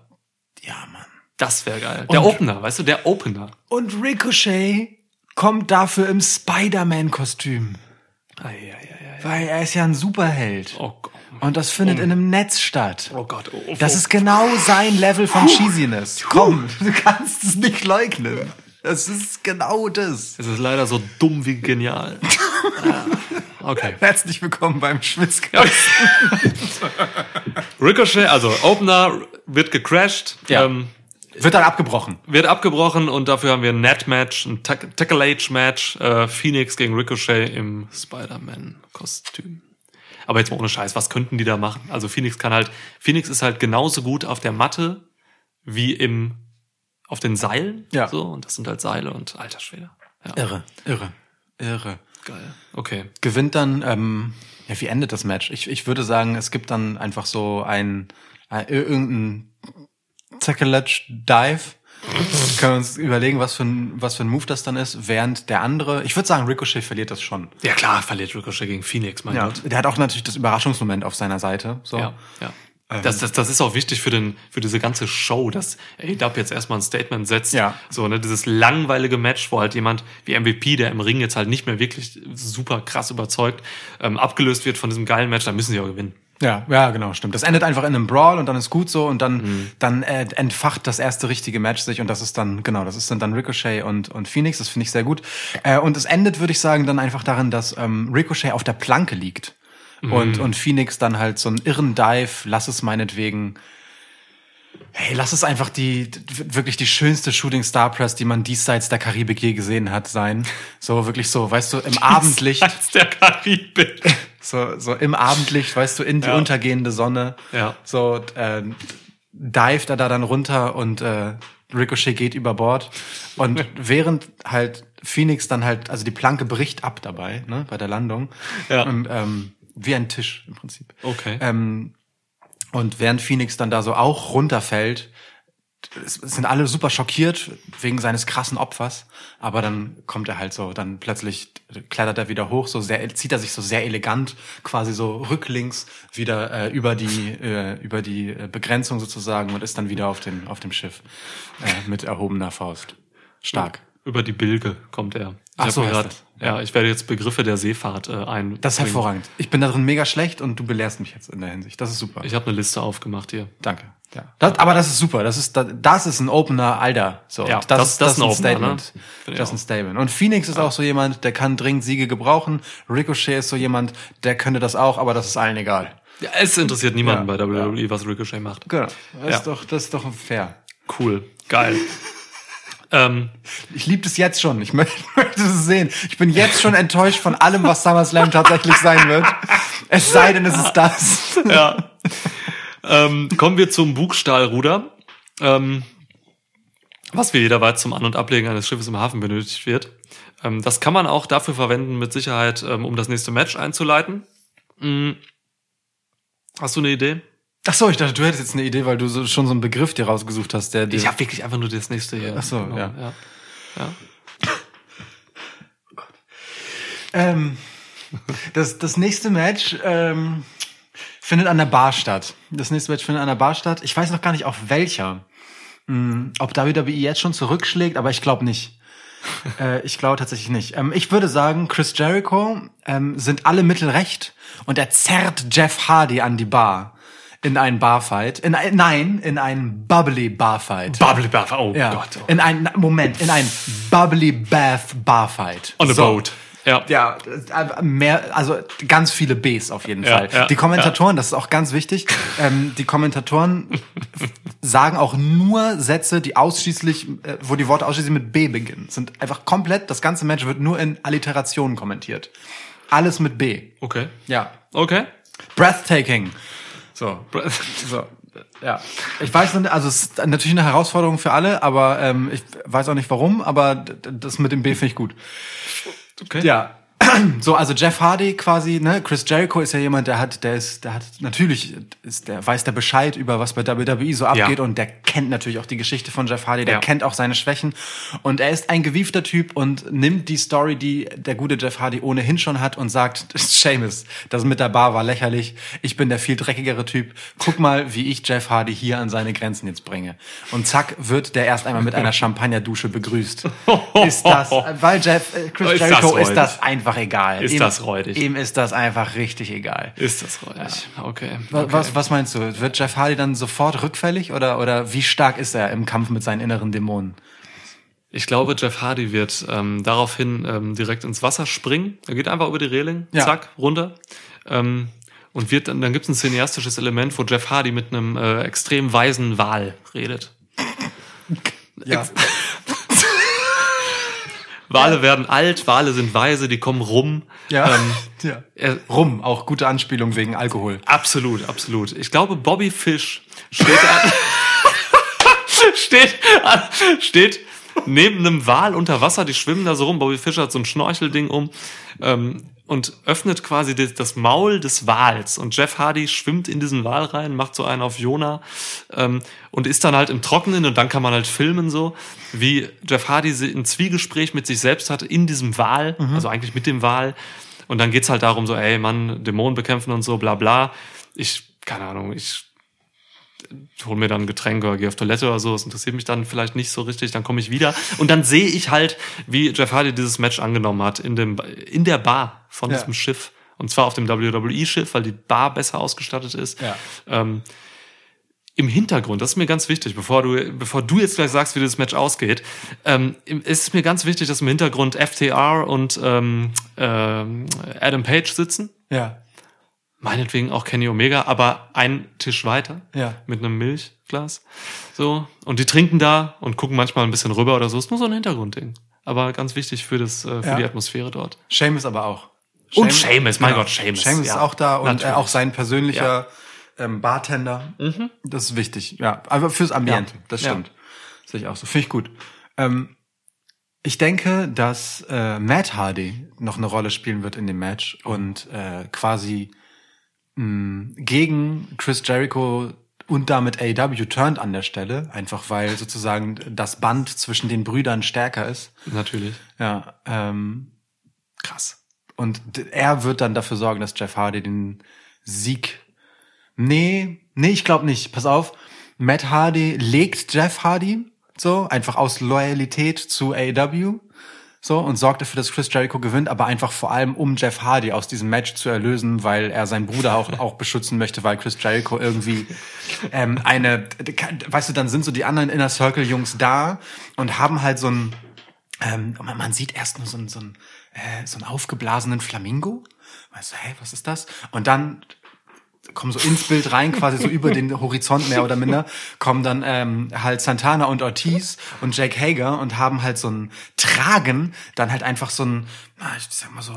S1: Ja, Mann.
S2: Das wäre geil. Der
S1: Und-
S2: Opener, weißt du, der Opener.
S1: Und Ricochet kommt dafür im Spider-Man-Kostüm.
S2: Ei, ei, ei, ei.
S1: Weil er ist ja ein Superheld.
S2: Oh Gott.
S1: Und das findet in einem Netz statt.
S2: Oh Gott. Oh,
S1: Das
S2: oh.
S1: ist genau sein Level von Cheesiness. Komm, du kannst es nicht leugnen. Das ist genau das.
S2: Es ist leider so dumm wie genial. Ja. *laughs* Okay.
S1: Herzlich willkommen beim Schwitzkasten. *laughs*
S2: Ricochet, also Opener wird gecrashed,
S1: Ja.
S2: ähm,
S1: Wird dann abgebrochen.
S2: wird abgebrochen und dafür haben wir ein Net-Match, ein Tack- Tackle-Age-Match, äh, Phoenix gegen Ricochet im Spider-Man-Kostüm. Aber jetzt mal ohne Scheiß, was könnten die da machen? Also Phoenix kann halt, Phoenix ist halt genauso gut auf der Matte wie im, auf den Seilen.
S1: Ja.
S2: So, und das sind halt Seile und alter Schwede. Ja,
S1: Irre, irre, irre.
S2: geil. Okay.
S1: Gewinnt dann, ähm, ja, wie endet das Match? Ich, ich würde sagen, es gibt dann einfach so ein, ein irgendein Tackle-Dive. Können wir uns überlegen, was für ein, was für ein Move das dann ist, während der andere, ich würde sagen, Ricochet verliert das schon.
S2: Ja klar, verliert Ricochet gegen Phoenix, mein
S1: Ja,
S2: Gott.
S1: der hat auch natürlich das Überraschungsmoment auf seiner Seite. So.
S2: Ja, ja. Das, das, das ist auch wichtig für, den, für diese ganze Show, dass AEW jetzt erstmal ein Statement setzt.
S1: Ja.
S2: So, ne, dieses langweilige Match, wo halt jemand wie MVP, der im Ring jetzt halt nicht mehr wirklich super krass überzeugt, ähm, abgelöst wird von diesem geilen Match, dann müssen sie auch gewinnen.
S1: Ja, ja, genau, stimmt. Das endet einfach in einem Brawl und dann ist gut so und dann,
S2: Mhm.
S1: dann äh, entfacht das erste richtige Match sich und das ist dann, genau, das ist dann, dann Ricochet und, und Phoenix, das finde ich sehr gut. Äh, und es endet, würde ich sagen, dann einfach darin, dass ähm, Ricochet auf der Planke liegt
S2: Mhm.
S1: und, und Phoenix dann halt so einen irren Dive, lass es meinetwegen, hey, lass es einfach die, wirklich die schönste Shooting Star Press, die man diesseits der Karibik je gesehen hat, sein. So, wirklich so, weißt du, im *laughs* Abendlicht.
S2: Als der Karibik. *laughs*
S1: So, so im Abendlicht, weißt du, in die
S2: Ja.
S1: untergehende Sonne.
S2: Ja.
S1: So äh, dived er da dann runter und äh, Ricochet geht über Bord. Und *laughs* während halt Phoenix dann halt, also die Planke bricht ab dabei, ne, bei der Landung.
S2: Ja.
S1: Und ähm, wie ein Tisch im Prinzip.
S2: Okay.
S1: Ähm, und während Phoenix dann da so auch runterfällt, sind alle super schockiert wegen seines krassen Opfers, aber dann kommt er halt so, dann plötzlich klettert er wieder hoch, so sehr, zieht er sich so sehr elegant, quasi so rücklings wieder äh, über die äh, über die äh, Begrenzung sozusagen und ist dann wieder auf dem auf dem Schiff äh, mit erhobener Faust. Stark.
S2: Über die Bilge kommt er. Ich
S1: Ach so
S2: grad. Ja, ich werde jetzt Begriffe der Seefahrt äh, ein.
S1: Das ist hervorragend. Ich bin da drin mega schlecht und du belehrst mich jetzt in der Hinsicht. Das ist super.
S2: Ich habe eine Liste aufgemacht hier.
S1: Danke. Ja. Das, aber das ist super. Das ist, das, das ist ein Opener, Alter. So,
S2: Ja,
S1: das,
S2: das-
S1: ist,
S2: das
S1: das,
S2: ist ein Opener, ne?
S1: Statement.
S2: Ich
S1: Das ist ein. Statement. Und Phoenix ist auch so jemand, der kann dringend Siege gebrauchen. Ricochet ist so jemand, der könnte das auch, aber das ist allen egal.
S2: Ja, es interessiert niemanden
S1: Ja,
S2: bei WWE, was Ricochet macht.
S1: Genau. Das
S2: Ja.
S1: ist doch, das ist doch fair.
S2: Cool. Geil. *laughs* ähm,
S1: Ich liebe das jetzt schon. Ich möchte, *laughs* möchte es sehen. Ich bin jetzt schon enttäuscht von allem, was SummerSlam tatsächlich sein wird. Es sei denn, es ist das. *laughs*
S2: ja. ähm, kommen wir zum Bugstahlruder. Ähm, was wie jeder weiß zum An- und Ablegen eines Schiffes im Hafen benötigt wird. Ähm, das kann man auch dafür verwenden, mit Sicherheit, ähm, um das nächste Match einzuleiten. Mm. Hast du eine Idee?
S1: Ach so, ich dachte, du hättest jetzt eine Idee, weil du so, schon so einen Begriff dir rausgesucht hast, der dir.
S2: Ich habe wirklich einfach nur das nächste hier.
S1: Ach so, ja.
S2: ja. ja.
S1: Ähm, das, das nächste Match ähm, findet an der Bar statt. Das nächste Match findet an der Bar statt. Ich weiß noch gar nicht, auf welcher. Hm, ob WWE jetzt schon zurückschlägt, aber ich glaube nicht. *laughs* äh, ich glaube tatsächlich nicht. Ähm, ich würde sagen, Chris Jericho ähm, sind alle Mittel recht und er zerrt Jeff Hardy an die Bar. In einen Barfight. In ein, nein, in einen Bubbly Barfight.
S2: Bubbly Bath, oh
S1: ja.
S2: Gott. Oh.
S1: In einen, Moment, in einen Bubbly Bath Barfight.
S2: On a
S1: So.
S2: boat. Ja.
S1: Ja, äh, mehr, also ganz viele Bs auf jeden
S2: Ja,
S1: Fall.
S2: ja,
S1: die Kommentatoren, das ist auch ganz wichtig, ähm, die Kommentatoren sagen auch nur Sätze, die ausschließlich, äh, wo die Worte ausschließlich mit B beginnen. Sind einfach komplett, das ganze Match wird nur in Alliterationen kommentiert. Alles mit B.
S2: Okay.
S1: Ja.
S2: Okay.
S1: Breathtaking. So. *laughs* So. Ja. Ich weiß nicht, also es ist natürlich eine Herausforderung für alle, aber ähm, ich weiß auch nicht warum, aber das mit dem B finde ich gut.
S2: Okay.
S1: Ja. *clears throat* So, also Jeff Hardy quasi, ne? Chris Jericho ist ja jemand, der hat, der ist, der hat natürlich, ist, der weiß der Bescheid über was bei WWE so abgeht
S2: Ja.
S1: und der kennt natürlich auch die Geschichte von Jeff Hardy, der
S2: Ja.
S1: kennt auch seine Schwächen und er ist ein gewiefter Typ und nimmt die Story, die der gute Jeff Hardy ohnehin schon hat und sagt, *laughs* Seamus, das mit der Bar war lächerlich, ich bin der viel dreckigere Typ, guck mal, wie ich Jeff Hardy hier an seine Grenzen jetzt bringe. Und zack, wird der erst einmal mit einer *laughs* Champagnerdusche begrüßt. *laughs* Ist das, weil Jeff, äh, Chris
S2: Ist das
S1: Jericho ist das einfach egal.
S2: Ist
S1: ihm,
S2: das räudig.
S1: Ihm ist das einfach richtig egal.
S2: Ist das räudig? Okay.
S1: Wa-
S2: okay.
S1: Was, was meinst du? Wird Jeff Hardy dann sofort rückfällig oder, oder wie stark ist er im Kampf mit seinen inneren Dämonen?
S2: Ich glaube, Jeff Hardy wird ähm, daraufhin ähm, direkt ins Wasser springen. Er geht einfach über die Reling,
S1: Ja.
S2: zack, runter. Ähm, und wird dann, dann gibt es ein cineastisches Element, wo Jeff Hardy mit einem äh, extrem weisen Wal redet.
S1: Ja.
S2: Wale werden alt, Wale sind weise, die kommen rum.
S1: Ja.
S2: Ähm, *laughs*
S1: ja.
S2: er,
S1: Rum, auch gute Anspielung wegen Alkohol.
S2: absolut, absolut. Ich glaube, Bobby Fish steht an, *laughs* *laughs* steht, an, steht neben einem Wal unter Wasser, die schwimmen da so rum. Bobby Fish hat so ein Schnorchelding um ähm, und öffnet quasi das, das Maul des Wals. Und Jeff Hardy schwimmt in diesen Wal rein, macht so einen auf Jonah ähm, und ist dann halt im Trockenen und dann kann man halt filmen so, wie Jeff Hardy ein Zwiegespräch mit sich selbst hat in diesem Wal, also eigentlich mit dem Wal. Und dann geht's halt darum so, ey Mann, Dämonen bekämpfen und so, bla bla. Ich, keine Ahnung, ich hol mir dann ein Getränk oder gehe auf Toilette oder so, das interessiert mich dann vielleicht nicht so richtig, dann komme ich wieder und dann sehe ich halt, wie Jeff Hardy dieses Match angenommen hat in dem in der Bar von
S1: Ja.
S2: diesem Schiff und zwar auf dem WWE-Schiff, weil die Bar besser ausgestattet ist.
S1: Ja.
S2: Ähm, Im Hintergrund, das ist mir ganz wichtig, bevor du, bevor du jetzt gleich sagst, wie das Match ausgeht, ähm, im- es ist mir ganz wichtig, dass im Hintergrund FTR und ähm, ähm, Adam Page sitzen
S1: Ja.
S2: Meinetwegen auch Kenny Omega, aber ein Tisch weiter
S1: Ja.
S2: mit einem Milchglas. So. Und die trinken da und gucken manchmal ein bisschen rüber oder so. Ist nur so ein Hintergrundding. Aber ganz wichtig für, das, äh, für
S1: Ja.
S2: die Atmosphäre dort.
S1: Seamus aber auch.
S2: Und Seamus, mein Gott, Seamus,
S1: Seamus
S2: ja.
S1: ist auch da und äh, auch sein persönlicher ähm, Bartender. Das ist wichtig, ja. Aber fürs Ambiente, das stimmt. Sehe ich auch so. Finde ich gut. Ähm, ich denke, dass äh, Matt Hardy noch eine Rolle spielen wird in dem Match und äh, quasi mh, gegen Chris Jericho und damit AEW turnt an der Stelle, einfach weil sozusagen das Band zwischen den Brüdern stärker ist.
S2: Natürlich.
S1: Ja, ähm, krass. Und er wird dann dafür sorgen, dass Jeff Hardy den Sieg. Nee, nee, ich glaube nicht. Pass auf. Matt Hardy legt Jeff Hardy so, einfach aus Loyalität zu AEW. So, und sorgt dafür, dass Chris Jericho gewinnt, aber einfach vor allem, um Jeff Hardy aus diesem Match zu erlösen, weil er seinen Bruder auch, *laughs* auch beschützen möchte, weil Chris Jericho irgendwie ähm, eine, weißt du, dann sind so die anderen Inner Circle Jungs da und haben halt so ein, ähm, man, sieht erst nur so einen, so einen, äh, so einen aufgeblasenen Flamingo. Weißt du, hey, was ist das? Und dann kommen so ins Bild rein, quasi so über den Horizont mehr oder minder, kommen dann ähm, halt Santana und Ortiz und Jake Hager und haben halt so ein Tragen, dann halt einfach so ein, na, ich sag mal so,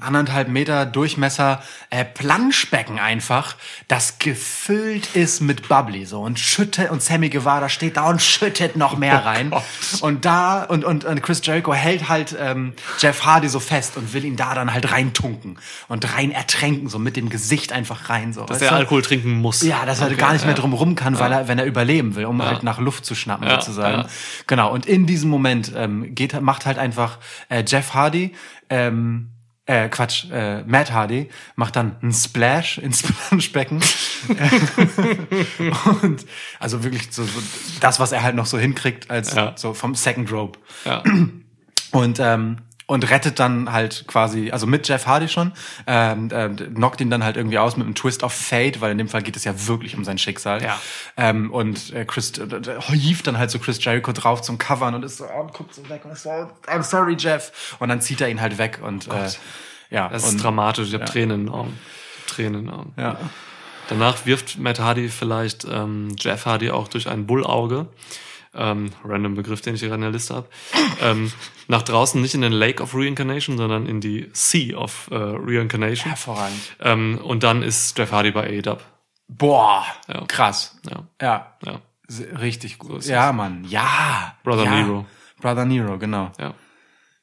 S1: anderthalb Meter Durchmesser äh, Planschbecken einfach, das gefüllt ist mit Bubbly so und schüttet und Sammy Guevara steht da und schüttet noch mehr rein und da und, und und Chris Jericho hält halt ähm, Jeff Hardy so fest und will ihn da dann halt reintunken und rein ertränken so mit dem Gesicht einfach rein so.
S2: Dass
S1: du?
S2: Alkohol trinken muss.
S1: Ja, dass er
S2: Okay,
S1: gar nicht mehr
S2: ja.
S1: drum rum kann, weil er, wenn er überleben will, um halt nach Luft zu schnappen
S2: Ja,
S1: sozusagen.
S2: ja.
S1: Genau. Und in diesem Moment ähm, geht, macht halt einfach äh, Jeff Hardy, ähm, äh, Quatsch, äh, Matt Hardy macht dann einen Splash ins *laughs* Planschbecken. *laughs* und also wirklich so, so das, was er halt noch so hinkriegt als
S2: Ja.
S1: so vom Second Rope
S2: Ja.
S1: und ähm, und rettet dann halt quasi, also mit Jeff Hardy schon, ähm, ähm, knockt ihn dann halt irgendwie aus mit einem Twist of Fate, weil in dem Fall geht es ja wirklich um sein Schicksal.
S2: Ja.
S1: Ähm, und äh, Chris äh, äh, hieft dann halt so Chris Jericho drauf zum Covern und ist so, oh, und guckt so weg und ist so, I'm sorry, Jeff. Und dann zieht er ihn halt weg und äh, ja.
S2: Das
S1: und,
S2: ist dramatisch. Ich habe Tränen in den Augen. Tränen in den Augen.
S1: Ja.
S2: Danach wirft Matt Hardy vielleicht ähm, Jeff Hardy auch durch ein Bullauge. Ähm, random Begriff, den ich hier in der Liste habe. ähm, nach draußen nicht in den Lake of Reincarnation, sondern in die Sea of äh, Reincarnation.
S1: Hervorragend.
S2: Ähm, und dann ist Jeff Hardy bei AEW.
S1: Boah,
S2: Ja.
S1: krass.
S2: Ja,
S1: Ja,
S2: ja,
S1: richtig gut.
S2: ist
S1: ja, Mann, ja.
S2: Brother
S1: ja.
S2: Nero.
S1: Brother Nero, genau.
S2: ja.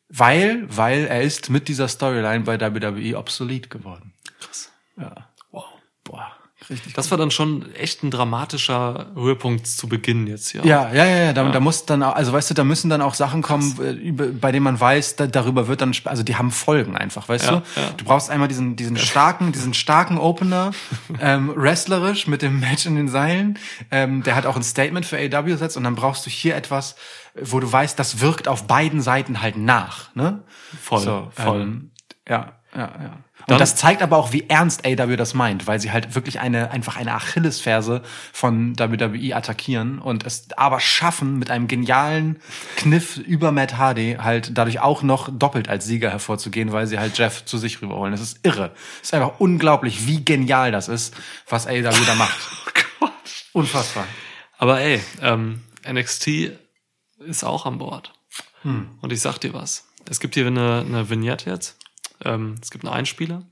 S1: Weil, weil er ist mit dieser Storyline bei WWE obsolet geworden.
S2: Krass.
S1: Ja.
S2: Wow.
S1: Boah, richtig.
S2: Das war dann schon echt ein dramatischer Höhepunkt zu Beginn jetzt hier.
S1: Ja, ja, ja, ja. Da, da muss dann auch, also weißt du, da müssen dann auch Sachen kommen, äh, über, bei denen man weiß, da, darüber wird dann, also die haben Folgen einfach, weißt
S2: Ja,
S1: du?
S2: ja.
S1: Du brauchst einmal diesen, diesen starken, diesen starken Opener, *laughs* ähm, wrestlerisch mit dem Match in den Seilen, ähm, der hat auch ein Statement für AW setzt und dann brauchst du hier etwas, wo du weißt, das wirkt auf beiden Seiten halt nach, ne?
S2: Voll,
S1: So,
S2: voll.
S1: Ähm, ja, ja, ja.
S2: Dann-
S1: Und das zeigt aber auch, wie ernst AW das meint, weil sie halt wirklich eine, einfach eine Achillesferse von WWE attackieren und es aber schaffen, mit einem genialen Kniff über Matt Hardy halt dadurch auch noch doppelt als Sieger hervorzugehen, weil sie halt Jeff zu sich rüberholen. Das ist irre. Es ist einfach unglaublich, wie genial das ist, was AW da macht. *laughs* Unfassbar.
S2: Aber ey, ähm, NXT ist auch an Bord. Und ich sag dir was. Es gibt hier eine, eine Vignette jetzt. Ähm, es gibt einen Einspieler.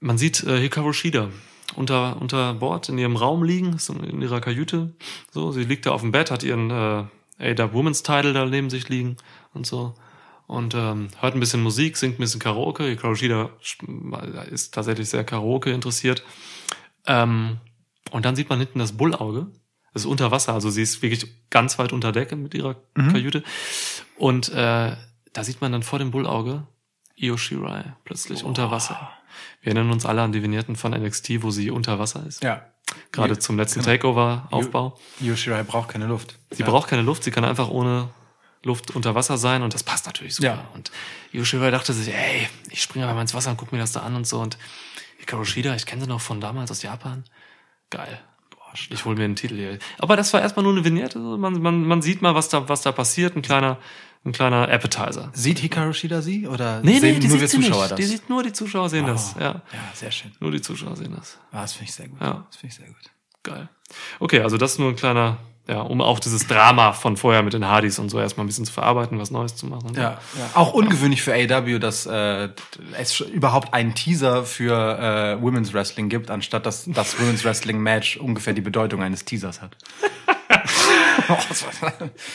S2: Man sieht äh, Hikaru Shida unter, unter Bord in ihrem Raum liegen, in ihrer Kajüte. So, sie liegt da auf dem Bett, hat ihren äh, AW Women's Title da neben sich liegen und so. Und ähm, hört ein bisschen Musik, singt ein bisschen Karaoke. Hikaru Shida ist tatsächlich sehr Karaoke interessiert. Ähm, und dann sieht man hinten das Bullauge. Das ist unter Wasser, also sie ist wirklich ganz weit unter Decke mit ihrer Kajüte. Und äh, da sieht man dann vor dem Bullauge Io Shirai plötzlich unter Wasser. Wir erinnern uns alle an die Vignetten von NXT, wo sie unter Wasser ist.
S1: Ja.
S2: Gerade zum letzten Takeover-Aufbau.
S1: Yoshirai braucht keine Luft.
S2: Sie braucht keine Luft, sie kann einfach ohne Luft unter Wasser sein und das passt natürlich super.
S1: Ja.
S2: Und Yoshirai dachte sich, ey, ich springe aber mal ins Wasser und guck mir das da an und so. Und Hikaru Shida, ich kenne sie noch von damals aus Japan. Geil. Boah, ich hol mir einen Titel hier. Aber das war erstmal nur eine Vignette. Man, man, man sieht mal, was da, was da passiert. Ein kleiner, ein kleiner Appetizer.
S1: Sieht Hikaru Shida sie oder
S2: Nee,
S1: sehen
S2: nee, die
S1: nur
S2: sie
S1: Zuschauer
S2: nicht.
S1: das?
S2: Die sieht nur die Zuschauer sehen das. Ja.
S1: ja, sehr schön.
S2: Nur die Zuschauer sehen das.
S1: Ah, das finde ich sehr gut.
S2: Ja.
S1: Das finde ich sehr gut.
S2: Geil. Okay, also das ist nur ein kleiner, ja, um auch dieses Drama von vorher mit den Hardys und so erstmal ein bisschen zu verarbeiten, was Neues zu machen.
S1: Ja, ja. Auch ungewöhnlich für AW, dass äh, es überhaupt einen Teaser für äh, Women's Wrestling gibt, anstatt dass das Women's Wrestling Match ungefähr die Bedeutung eines Teasers hat. *laughs*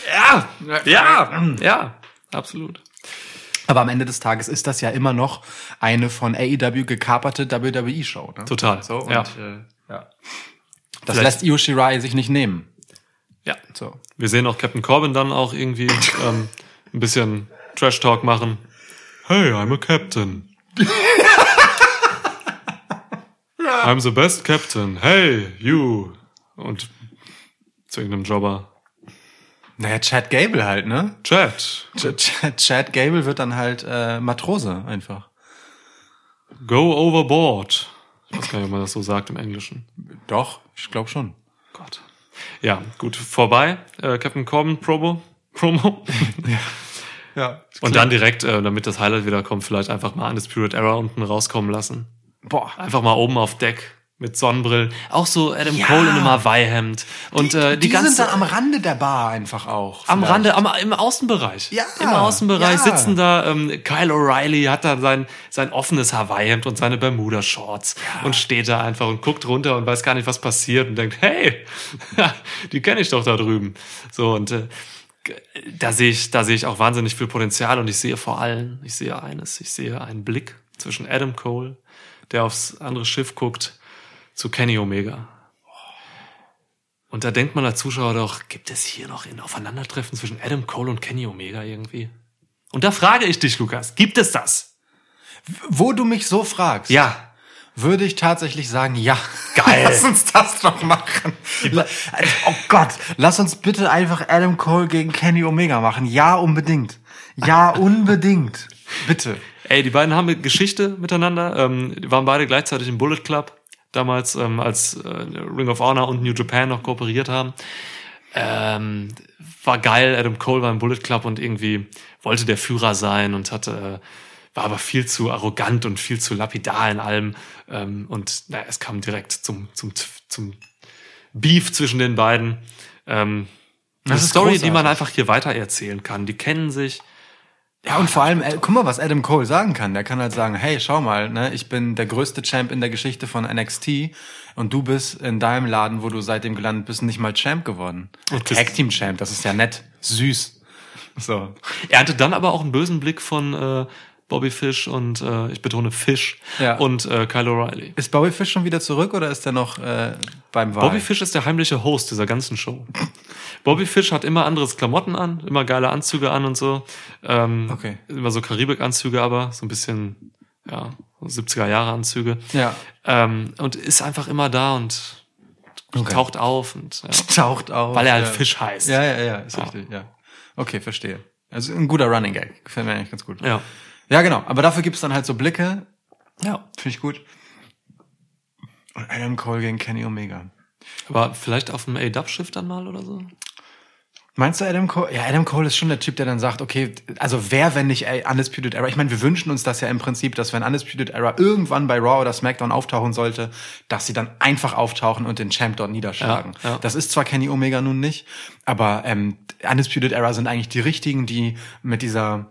S2: Ja, ja, ja, absolut.
S1: Aber am Ende des Tages ist das ja immer noch eine von AEW gekaperte WWE-Show. Ne?
S2: Total.
S1: So, und,
S2: ja.
S1: Äh, ja. Das
S2: Vielleicht-
S1: lässt Io Shirai sich nicht nehmen.
S2: Ja.
S1: So.
S2: Wir sehen auch Captain Corbin dann auch irgendwie ähm, ein bisschen Trash Talk machen. Hey, I'm a captain. *laughs* I'm the best captain. Hey, you. Und zu irgendeinem Jobber.
S1: Naja, Chad Gable halt, ne?
S2: Chat,
S1: Ch Ch Chad Gable wird dann halt äh, Matrose einfach.
S2: go overboard. Ich weiß gar nicht, ob man das so sagt im Englischen.
S1: Doch, ich glaube schon.
S2: Gott. Ja, gut, vorbei. Äh, Captain Corbin Promo. Promo. *laughs*
S1: Ja.
S2: Und dann direkt, äh, damit das Highlight wieder kommt, vielleicht einfach mal Undisputed Era unten rauskommen lassen.
S1: Boah.
S2: Einfach mal oben auf Deck mit Sonnenbrillen. Auch so Adam
S1: Ja.
S2: Cole in einem Hawaii-Hemd. Und
S1: die,
S2: äh, die,
S1: die
S2: ganze
S1: sind dann am Rande der Bar einfach auch.
S2: am
S1: vielleicht.
S2: Rande, am, im Außenbereich.
S1: Ja,
S2: Im Außenbereich
S1: ja.
S2: sitzen da ähm, Kyle O'Reilly, hat da sein, sein offenes Hawaii-Hemd und seine Bermuda-Shorts und steht da einfach und guckt runter und weiß gar nicht, was passiert und denkt, hey, *laughs* die kenne ich doch da drüben. So, und äh, da sehe ich, da sehe ich auch wahnsinnig viel Potenzial und ich sehe vor allem, ich sehe eines, ich sehe einen Blick zwischen Adam Cole, der aufs andere Schiff guckt, zu Kenny Omega. Und da denkt man als Zuschauer doch, gibt es hier noch ein Aufeinandertreffen zwischen Adam Cole und Kenny Omega irgendwie? Und da frage ich dich, Lukas, gibt es das?
S1: Wo du mich so fragst,
S2: Ja.
S1: würde ich tatsächlich sagen, ja.
S2: Geil. *laughs*
S1: Lass uns das doch machen. Oh Gott, lass uns bitte einfach Adam Cole gegen Kenny Omega machen. Ja, unbedingt. Ja, *laughs* unbedingt. Bitte.
S2: Ey, die beiden haben eine Geschichte miteinander. Ähm, die waren beide gleichzeitig im Bullet Club. Damals, ähm, als äh, Ring of Honor und New Japan noch kooperiert haben. Ähm, war geil. Adam Cole war im Bullet Club und irgendwie wollte der Führer sein und hatte, äh, war aber viel zu arrogant und viel zu lapidar in allem. Ähm, und naja, es kam direkt zum, zum, zum Beef zwischen den beiden. Ähm, eine
S1: Das ist
S2: Story, die
S1: großartig.
S2: man einfach hier weiter erzählen kann. Die kennen sich.
S1: Ja, und vor allem, äh, guck mal, was Adam Cole sagen kann. Der kann halt sagen, hey, schau mal, ne, ich bin der größte Champ in der Geschichte von NXT und du bist in deinem Laden, wo du seitdem gelandet bist, nicht mal Champ geworden.
S2: Und bist-
S1: Tag Team Champ, das ist ja nett, süß. So.
S2: Er hatte dann aber auch einen bösen Blick von äh, Bobby Fish und äh, ich betone Fish
S1: Ja.
S2: und äh, Kyle O'Reilly.
S1: Ist Bobby Fish schon wieder zurück oder ist er noch äh, beim Wahl?
S2: Bobby Fish ist der heimliche Host dieser ganzen Show. Bobby Fish hat immer anderes Klamotten an, immer geile Anzüge an und so. Ähm,
S1: Okay.
S2: Immer so Karibik-Anzüge, aber so ein bisschen, ja, so 70er-Jahre-Anzüge.
S1: Ja.
S2: Ähm, und ist einfach immer da und
S1: Okay.
S2: taucht auf und ja, *laughs*
S1: Taucht auf.
S2: weil er halt
S1: ja.
S2: Fisch heißt.
S1: Ja, ja, ja, ist
S2: Ja.
S1: richtig, ja. Okay, verstehe. Also ein guter Running Gag. Gefällt mir eigentlich ganz gut.
S2: Ja.
S1: Ja, genau. Aber dafür gibt's dann halt so Blicke.
S2: ja.
S1: Finde ich gut. Und Adam Cole gegen Kenny Omega.
S2: Aber vielleicht auf dem A-Dub-Schiff dann mal oder so?
S1: Meinst du Adam Cole? Ja, Adam Cole ist schon der Typ, der dann sagt, okay, also wer, wenn nicht ey, Undisputed Era? Ich meine, wir wünschen uns das ja im Prinzip, dass wenn Undisputed Era irgendwann bei Raw oder SmackDown auftauchen sollte, dass sie dann einfach auftauchen und den Champ dort niederschlagen.
S2: Ja, ja.
S1: Das ist zwar Kenny Omega nun nicht, aber ähm, Undisputed Era sind eigentlich die richtigen, die mit dieser,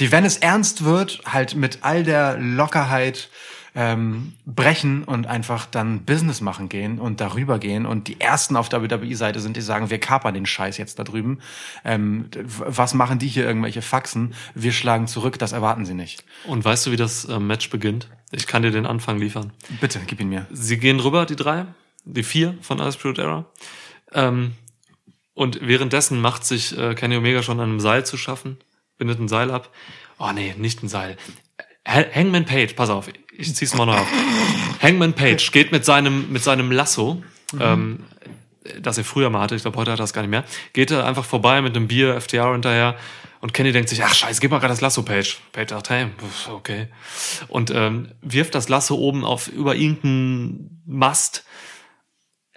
S1: die, wenn es ernst wird, halt mit all der Lockerheit ähm, brechen und einfach dann Business machen gehen und darüber gehen. Und die ersten auf der WWE-Seite sind, die sagen, wir kapern den Scheiß jetzt da drüben. Ähm, was machen die hier irgendwelche Faxen? Wir schlagen zurück, das erwarten sie nicht.
S2: Und weißt du, wie das äh, Match beginnt? Ich kann dir den Anfang liefern.
S1: Bitte, gib ihn mir.
S2: Sie gehen rüber, die drei, die vier von Undisputed Era. Ähm, und währenddessen macht sich äh, Kenny Omega schon an einem Seil zu schaffen, bindet ein Seil ab. Oh nee, nicht ein Seil. Ha- Hangman Page, pass auf, ich zieh's mal neu auf. Hangman Page *laughs* geht mit seinem, mit seinem Lasso, ähm, das er früher mal hatte, ich glaube, heute hat er das gar nicht mehr, geht er einfach vorbei mit einem Bier, FTR hinterher und Kenny denkt sich, ach scheiße, gib mal gerade das Lasso, Page. Page sagt, hey, okay. Und ähm, wirft das Lasso oben auf über irgendeinen Mast,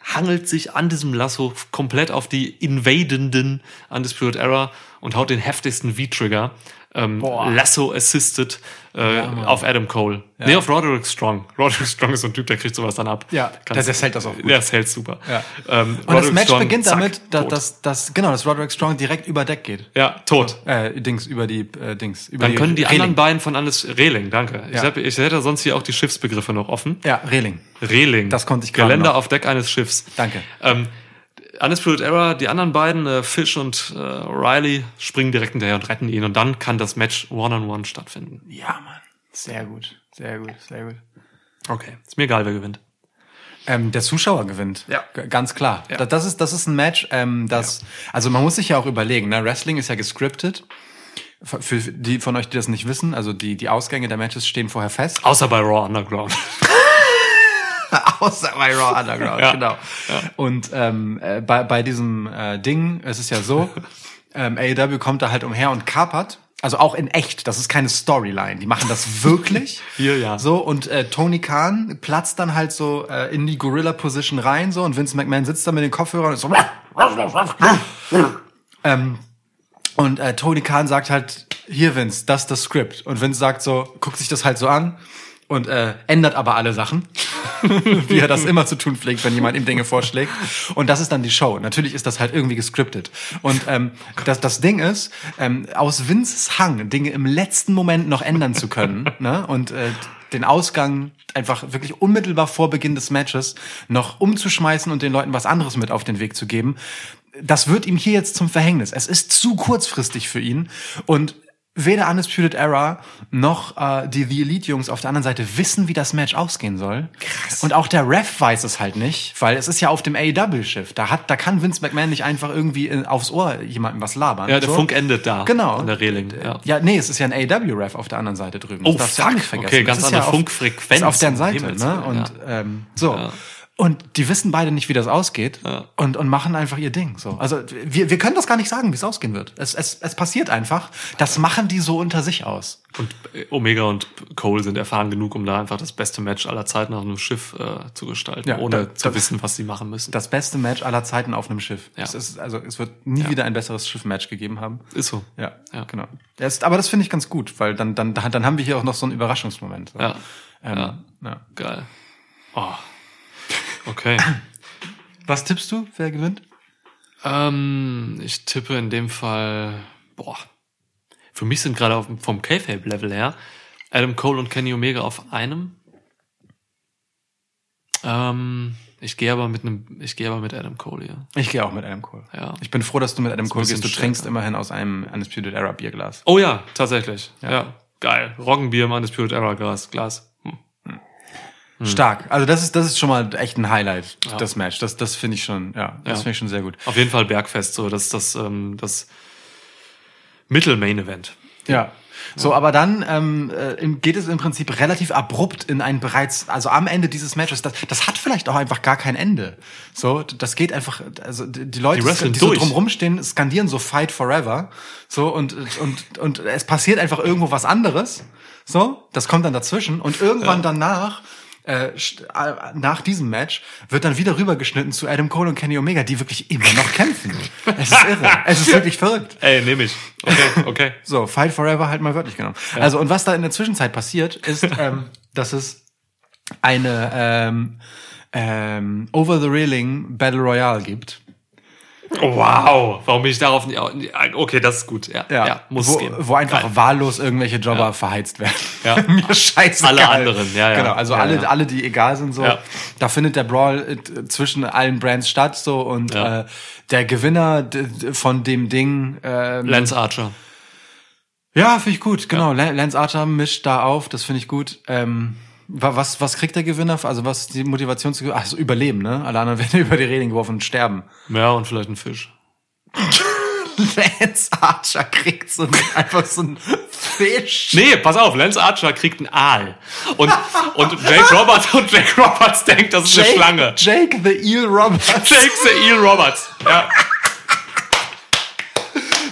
S2: hangelt sich an diesem Lasso komplett auf die invadenden Undisputed Era und haut den heftigsten V-Trigger. Ähm,
S1: Boah.
S2: Lasso assisted äh,
S1: Mann.
S2: auf Adam Cole. Nee, auf Roderick Strong. *laughs* Roderick Strong ist so ein Typ, der kriegt sowas dann ab.
S1: Ja, der- der hält das auch gut.
S2: Der hält super.
S1: Ja.
S2: Ähm,
S1: Und das
S2: Roderick
S1: Match
S2: Strong,
S1: beginnt
S2: zack,
S1: damit, dass, dass, dass, genau, dass Roderick Strong direkt über Deck geht.
S2: ja, tot.
S1: Äh, Dings, über die, äh, Dings. Über
S2: Dann können die
S1: Reling.
S2: anderen beiden von alles Reling, danke. Ich,
S1: Ja.
S2: hab, ich hätte sonst hier auch die Schiffsbegriffe noch offen.
S1: Ja, Reling.
S2: Reling.
S1: Das konnte ich gerade
S2: Geländer
S1: noch.
S2: auf Deck eines Schiffs.
S1: Danke.
S2: Ähm, Undisputed Era, die anderen beiden, äh, Fish und äh, Riley, springen direkt hinterher und retten ihn. Und dann kann das Match One-on-One stattfinden.
S1: Ja, Mann. Sehr gut. Sehr gut, sehr gut.
S2: Okay, ist mir egal, wer gewinnt.
S1: Ähm, der Zuschauer gewinnt.
S2: Ja.
S1: G- Ganz klar.
S2: Ja.
S1: Da- Das ist, das ist ein Match, ähm, das, also man muss sich ja auch überlegen, ne? Wrestling ist ja gescriptet. Für für die von euch, die das nicht wissen, also die, die Ausgänge der Matches stehen vorher fest.
S2: Außer bei Raw Underground. *laughs* *laughs*
S1: Außer bei Raw Underground,
S2: Ja.
S1: genau. Und ähm, äh, bei, bei diesem äh, Ding, es ist ja so, *laughs* ähm, AEW kommt da halt umher und kapert. Also auch in echt, das ist keine Storyline. Die machen das wirklich. *laughs*
S2: Hier, ja.
S1: So, und äh, Tony Khan platzt dann halt so äh, in die Gorilla-Position rein, so, und Vince McMahon sitzt da mit den Kopfhörern und ist so. ähm, und äh, Tony Khan sagt halt, hier Vince, das ist das Skript. Und Vince sagt so, guckt sich das halt so an und äh, ändert aber alle Sachen, *laughs* wie er das immer zu tun pflegt, wenn jemand ihm Dinge vorschlägt. Und das ist dann die Show. Natürlich ist das halt irgendwie gescriptet. Und ähm, das, das Ding ist, ähm, aus Vinces Hang, Dinge im letzten Moment noch ändern zu können *laughs* ne? und äh, den Ausgang einfach wirklich unmittelbar vor Beginn des Matches noch umzuschmeißen und den Leuten was anderes mit auf den Weg zu geben, das wird ihm hier jetzt zum Verhängnis. Es ist zu kurzfristig für ihn und weder Undisputed Era noch äh, die The Elite Jungs auf der anderen Seite wissen, wie das Match ausgehen soll. Krass. Und auch der Ref weiß es halt nicht, weil es ist ja auf dem AEW Schiff. Da hat, da kann Vince McMahon nicht einfach irgendwie in, aufs Ohr jemandem was labern.
S2: Ja, der Funk endet da.
S1: Genau.
S2: An der Reling. Ja.
S1: Ja, nee, es ist ja ein AEW-Ref auf der anderen Seite drüben.
S2: Oh,
S1: Das darfst du
S2: fuck.
S1: nicht vergessen.
S2: Okay, ganz andere
S1: auf-
S2: Funkfrequenz,
S1: Ist auf deren Seite,
S2: Himmels
S1: ne? Und
S2: ja.
S1: ähm, so.
S2: Ja.
S1: Und die wissen beide nicht, wie das ausgeht
S2: Ja.
S1: und, und machen einfach ihr Ding. So. Also wir, wir können das gar nicht sagen, wie es ausgehen wird. Es, es, es passiert einfach. Das machen die so unter sich aus.
S2: Und äh, Omega und Cole sind erfahren genug, um da einfach das beste Match aller Zeiten auf einem Schiff äh, zu gestalten,
S1: Ja,
S2: ohne
S1: da-
S2: zu
S1: da-
S2: wissen, was sie machen müssen.
S1: Das beste Match aller Zeiten auf einem Schiff.
S2: Ja.
S1: Es ist, also es wird nie wieder ein besseres Schiff-Match gegeben haben.
S2: Ist so.
S1: Ja,
S2: Ja.
S1: genau. Ist, aber das finde ich ganz gut, weil dann, dann, dann haben wir hier auch noch so einen Überraschungsmoment. So.
S2: Ja.
S1: Ähm,
S2: Ja.
S1: ja.
S2: Geil. Oh. Okay.
S1: Was tippst du, wer gewinnt?
S2: ähm, ich tippe in dem Fall, boah. Für mich sind gerade vom K-Fape-Level her Adam Cole und Kenny Omega auf einem. Ähm, ich gehe aber mit einem, ich gehe aber mit Adam Cole hier.
S1: Ich gehe auch mit Adam Cole.
S2: Ja.
S1: Ich bin froh, dass du mit Adam Cole gehst. Du
S2: stärker.
S1: trinkst immerhin aus einem Undisputed Era Bierglas.
S2: Oh ja, tatsächlich.
S1: Ja.
S2: Ja. Geil. Roggenbier im Undisputed Era Glas. Glas. Hm.
S1: Stark. Also das ist, das ist schon mal echt ein Highlight,
S2: Ja.
S1: das Match. Das, das finde ich schon, ja, das
S2: Ja.
S1: finde ich schon sehr gut.
S2: Auf jeden Fall Bergfest, so das das ähm, das Mittel-Main Event.
S1: Ja. So, aber dann ähm, äh, geht es im Prinzip relativ abrupt in ein bereits, also am Ende dieses Matches, das, das hat vielleicht auch einfach gar kein Ende. So, das geht einfach, also die Leute,
S2: Die
S1: die, so drumrum stehen, skandieren so Fight Forever. So, und, und, und es passiert einfach irgendwo was anderes. So, das kommt dann dazwischen und irgendwann danach äh, äh, nach diesem Match wird dann wieder rübergeschnitten zu Adam Cole und Kenny Omega, die wirklich immer noch kämpfen. Es ist irre. Es ist wirklich verrückt.
S2: Ey, nehme ich. Okay, okay.
S1: So, Fight Forever halt mal wörtlich genommen. Also, und was da in der Zwischenzeit passiert, ist, *laughs* ähm, dass es eine ähm, ähm, Over the Railing Battle Royale gibt.
S2: Wow. Warum bin ich darauf nicht? Okay, das ist gut. Ja, ja, muss
S1: wo,
S2: es geben.
S1: wo einfach
S2: Geil.
S1: wahllos irgendwelche Jobber verheizt werden.
S2: Ja. *laughs*
S1: Mir scheiße.
S2: Alle anderen, ja, ja.
S1: Genau, also
S2: Ja,
S1: alle,
S2: ja.
S1: alle, die egal sind, so.
S2: Ja.
S1: Da findet der Brawl äh, zwischen allen Brands statt, so, und
S2: Ja.
S1: äh, der Gewinner von dem Ding, ähm,
S2: Lance Archer.
S1: Ja, finde ich gut, genau. Lan- Lance Archer mischt da auf, das finde ich gut. Ähm, was, was kriegt der Gewinner? Also was ist die Motivation zu Ach, so Überleben, ne? Alle anderen werden *laughs* über die Reling geworfen und sterben.
S2: Ja, und vielleicht ein Fisch. *laughs*
S1: Lance Archer kriegt so einen, einfach so einen Fisch.
S2: Nee, pass auf, Lance Archer kriegt einen Aal. Und, und Jake Roberts und Jake Roberts denkt, das ist eine Schlange.
S1: Jake the Eel Roberts.
S2: Jake the Eel Roberts. Ja.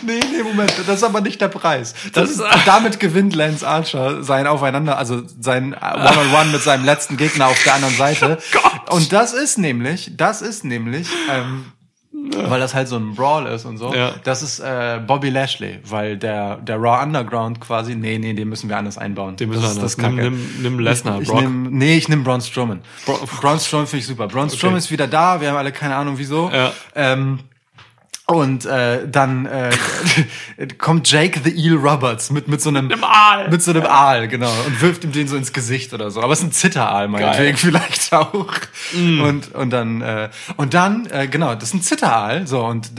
S1: Nee, nee, Moment, das ist aber nicht der Preis. Das ist, damit gewinnt Lance Archer sein Aufeinander, also sein One-on-One mit seinem letzten Gegner auf der anderen Seite. *laughs*
S2: Gott.
S1: Und das ist nämlich, das ist nämlich, ähm, weil das halt so ein Brawl ist und so.
S2: Ja.
S1: Das ist äh, Bobby Lashley, weil der der Raw Underground quasi, nee, nee, den müssen wir anders einbauen.
S2: Den müssen
S1: das
S2: wir
S1: das
S2: anders.
S1: Kacke.
S2: Nimm- nimm- nimm Lesnar,
S1: Ich, ich
S2: Brock.
S1: nehm, nee, ich nehme Braun Strowman.
S2: Bro-
S1: Braun Strowman finde ich super. Braun Strowman ist wieder da. Wir haben alle keine Ahnung wieso.
S2: Ja.
S1: Ähm, und äh, dann äh, *laughs* kommt Jake the Eel Roberts mit mit so einem
S2: Einem Aal.
S1: mit so einem Aal genau und wirft ihm den so ins Gesicht oder so. Aber es ist ein Zitteraal meinetwegen vielleicht auch. Und und dann äh, und dann äh, genau das ist ein Zitteraal so und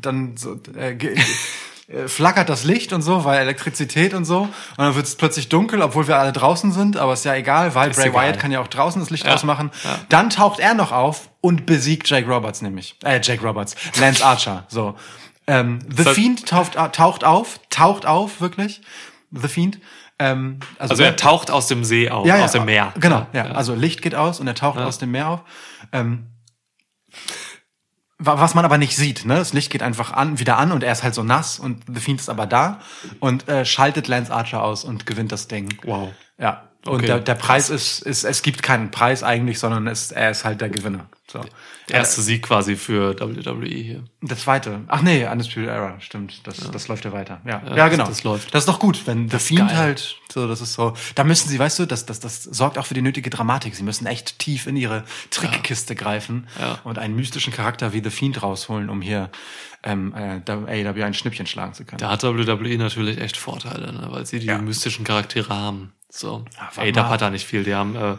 S1: dann so äh, flackert das Licht und so, weil Elektrizität und so. Und dann wird es plötzlich dunkel, obwohl wir alle draußen sind, aber ist ja egal, weil Bray
S2: egal.
S1: Wyatt kann ja auch draußen das Licht
S2: Ja,
S1: ausmachen.
S2: ja.
S1: Dann taucht er noch auf und besiegt Jake Roberts nämlich. Äh, Jake Roberts. Lance Archer. So. Ähm, The
S2: Das-
S1: Fiend taucht, taucht auf, taucht auf, wirklich. The Fiend. Ähm,
S2: Also er taucht aus dem See auf,
S1: ja,
S2: aus dem Meer.
S1: Genau, ja. Also Licht geht aus und er taucht aus dem Meer auf. Ähm, was man aber nicht sieht, ne? Das Licht geht einfach an, wieder an und er ist halt so nass und The Fiend ist aber da und äh, schaltet Lance Archer aus und gewinnt das Ding.
S2: Wow.
S1: Ja. Und
S2: Okay.
S1: der, der Preis ist, ist, es gibt keinen Preis eigentlich, sondern es, er ist halt der Gewinner. So.
S2: Erste Sieg quasi für WWE hier.
S1: Der zweite. Ach nee, Undisputed Era, stimmt. Das, das läuft ja weiter. Ja, ja,
S2: das-
S1: genau.
S2: das läuft.
S1: Das ist doch gut, wenn The Fiend
S2: geil.
S1: halt so, das ist so. Da müssen sie, weißt du, das, das, das sorgt auch für die nötige Dramatik. Sie müssen echt tief in ihre Trickkiste greifen
S2: Ja.
S1: und einen mystischen Charakter wie The Fiend rausholen, um hier ähm, äh, AEW ein Schnippchen schlagen zu können.
S2: Da hat WWE natürlich echt Vorteile, ne? weil sie die
S1: Ja.
S2: mystischen Charaktere haben. So.
S1: Ja, warte
S2: AEW hat da nicht viel. Die haben, äh,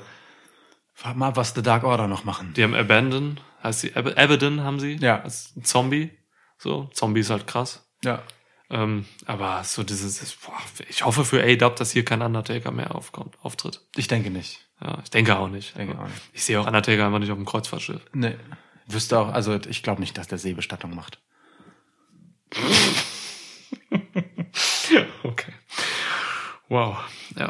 S1: mal, was The Dark Order noch machen.
S2: die haben Abandon, heißt sie, Ab Abaddon haben sie.
S1: Ja.
S2: Als Zombie. So, Zombie ist halt krass.
S1: Ja.
S2: Ähm, aber so dieses, boah, ich hoffe für AEW, dass hier kein Undertaker mehr aufkommt, auftritt.
S1: Ich denke nicht.
S2: Ja, ich denke auch nicht.
S1: Denke auch nicht.
S2: Ich sehe auch Undertaker einfach nicht auf dem Kreuzfahrtschiff.
S1: Nee. Wüsste auch, also ich glaube nicht, dass der Seebestattung macht. *laughs*
S2: Okay. Wow. Ja.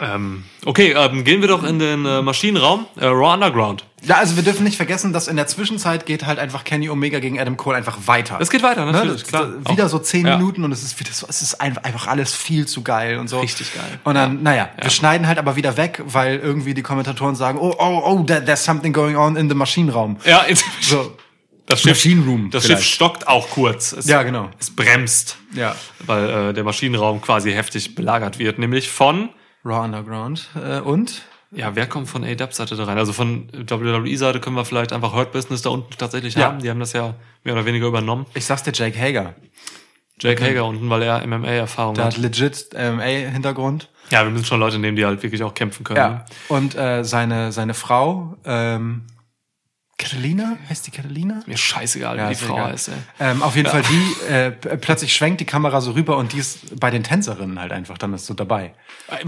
S2: Ähm, okay, ähm, gehen wir doch in den äh, Maschinenraum, äh, Raw Underground.
S1: Ja, also wir dürfen nicht vergessen, dass in der Zwischenzeit geht halt einfach Kenny Omega gegen Adam Cole einfach weiter.
S2: Es geht weiter,
S1: Ne,
S2: natürlich,
S1: das,
S2: klar.
S1: da- Wieder
S2: Auch-
S1: so zehn
S2: ja.
S1: Minuten und es ist wieder so, es ist einfach, einfach alles viel zu geil und so.
S2: Richtig geil.
S1: Und dann, naja, wir schneiden halt aber wieder weg, weil irgendwie die Kommentatoren sagen, oh, oh, oh, there, there's something going on in the Maschinenraum.
S2: Ja, jetzt,
S1: So,
S2: das Schiff,
S1: Machine Room
S2: das
S1: vielleicht.
S2: Schiff stockt auch kurz. Es,
S1: Ja, genau.
S2: Es bremst.
S1: Ja.
S2: Weil äh, der Maschinenraum quasi heftig belagert wird, nämlich von
S1: Raw Underground äh, und
S2: Ja, wer kommt von AW-Seite da rein? Also von WWE-Seite können wir vielleicht einfach Hurt Business da unten tatsächlich
S1: Ja.
S2: haben. Die haben das ja mehr oder weniger übernommen.
S1: ich sag's dir, Jake Hager.
S2: Jake Hager unten, weil er MMA-Erfahrung
S1: Der
S2: hat.
S1: hat legit MMA-Hintergrund.
S2: Ja, wir müssen schon Leute nehmen, die halt wirklich auch kämpfen können.
S1: Ja. Und äh, seine, seine Frau, ähm, Catalina? Heißt die Catalina?
S2: Mir scheißegal,
S1: Ja,
S2: wie die
S1: ist
S2: Frau
S1: egal.
S2: heißt, ey.
S1: Ähm, auf jeden Fall, die äh, plötzlich schwenkt die Kamera so rüber und die ist bei den Tänzerinnen halt einfach dann ist so dabei.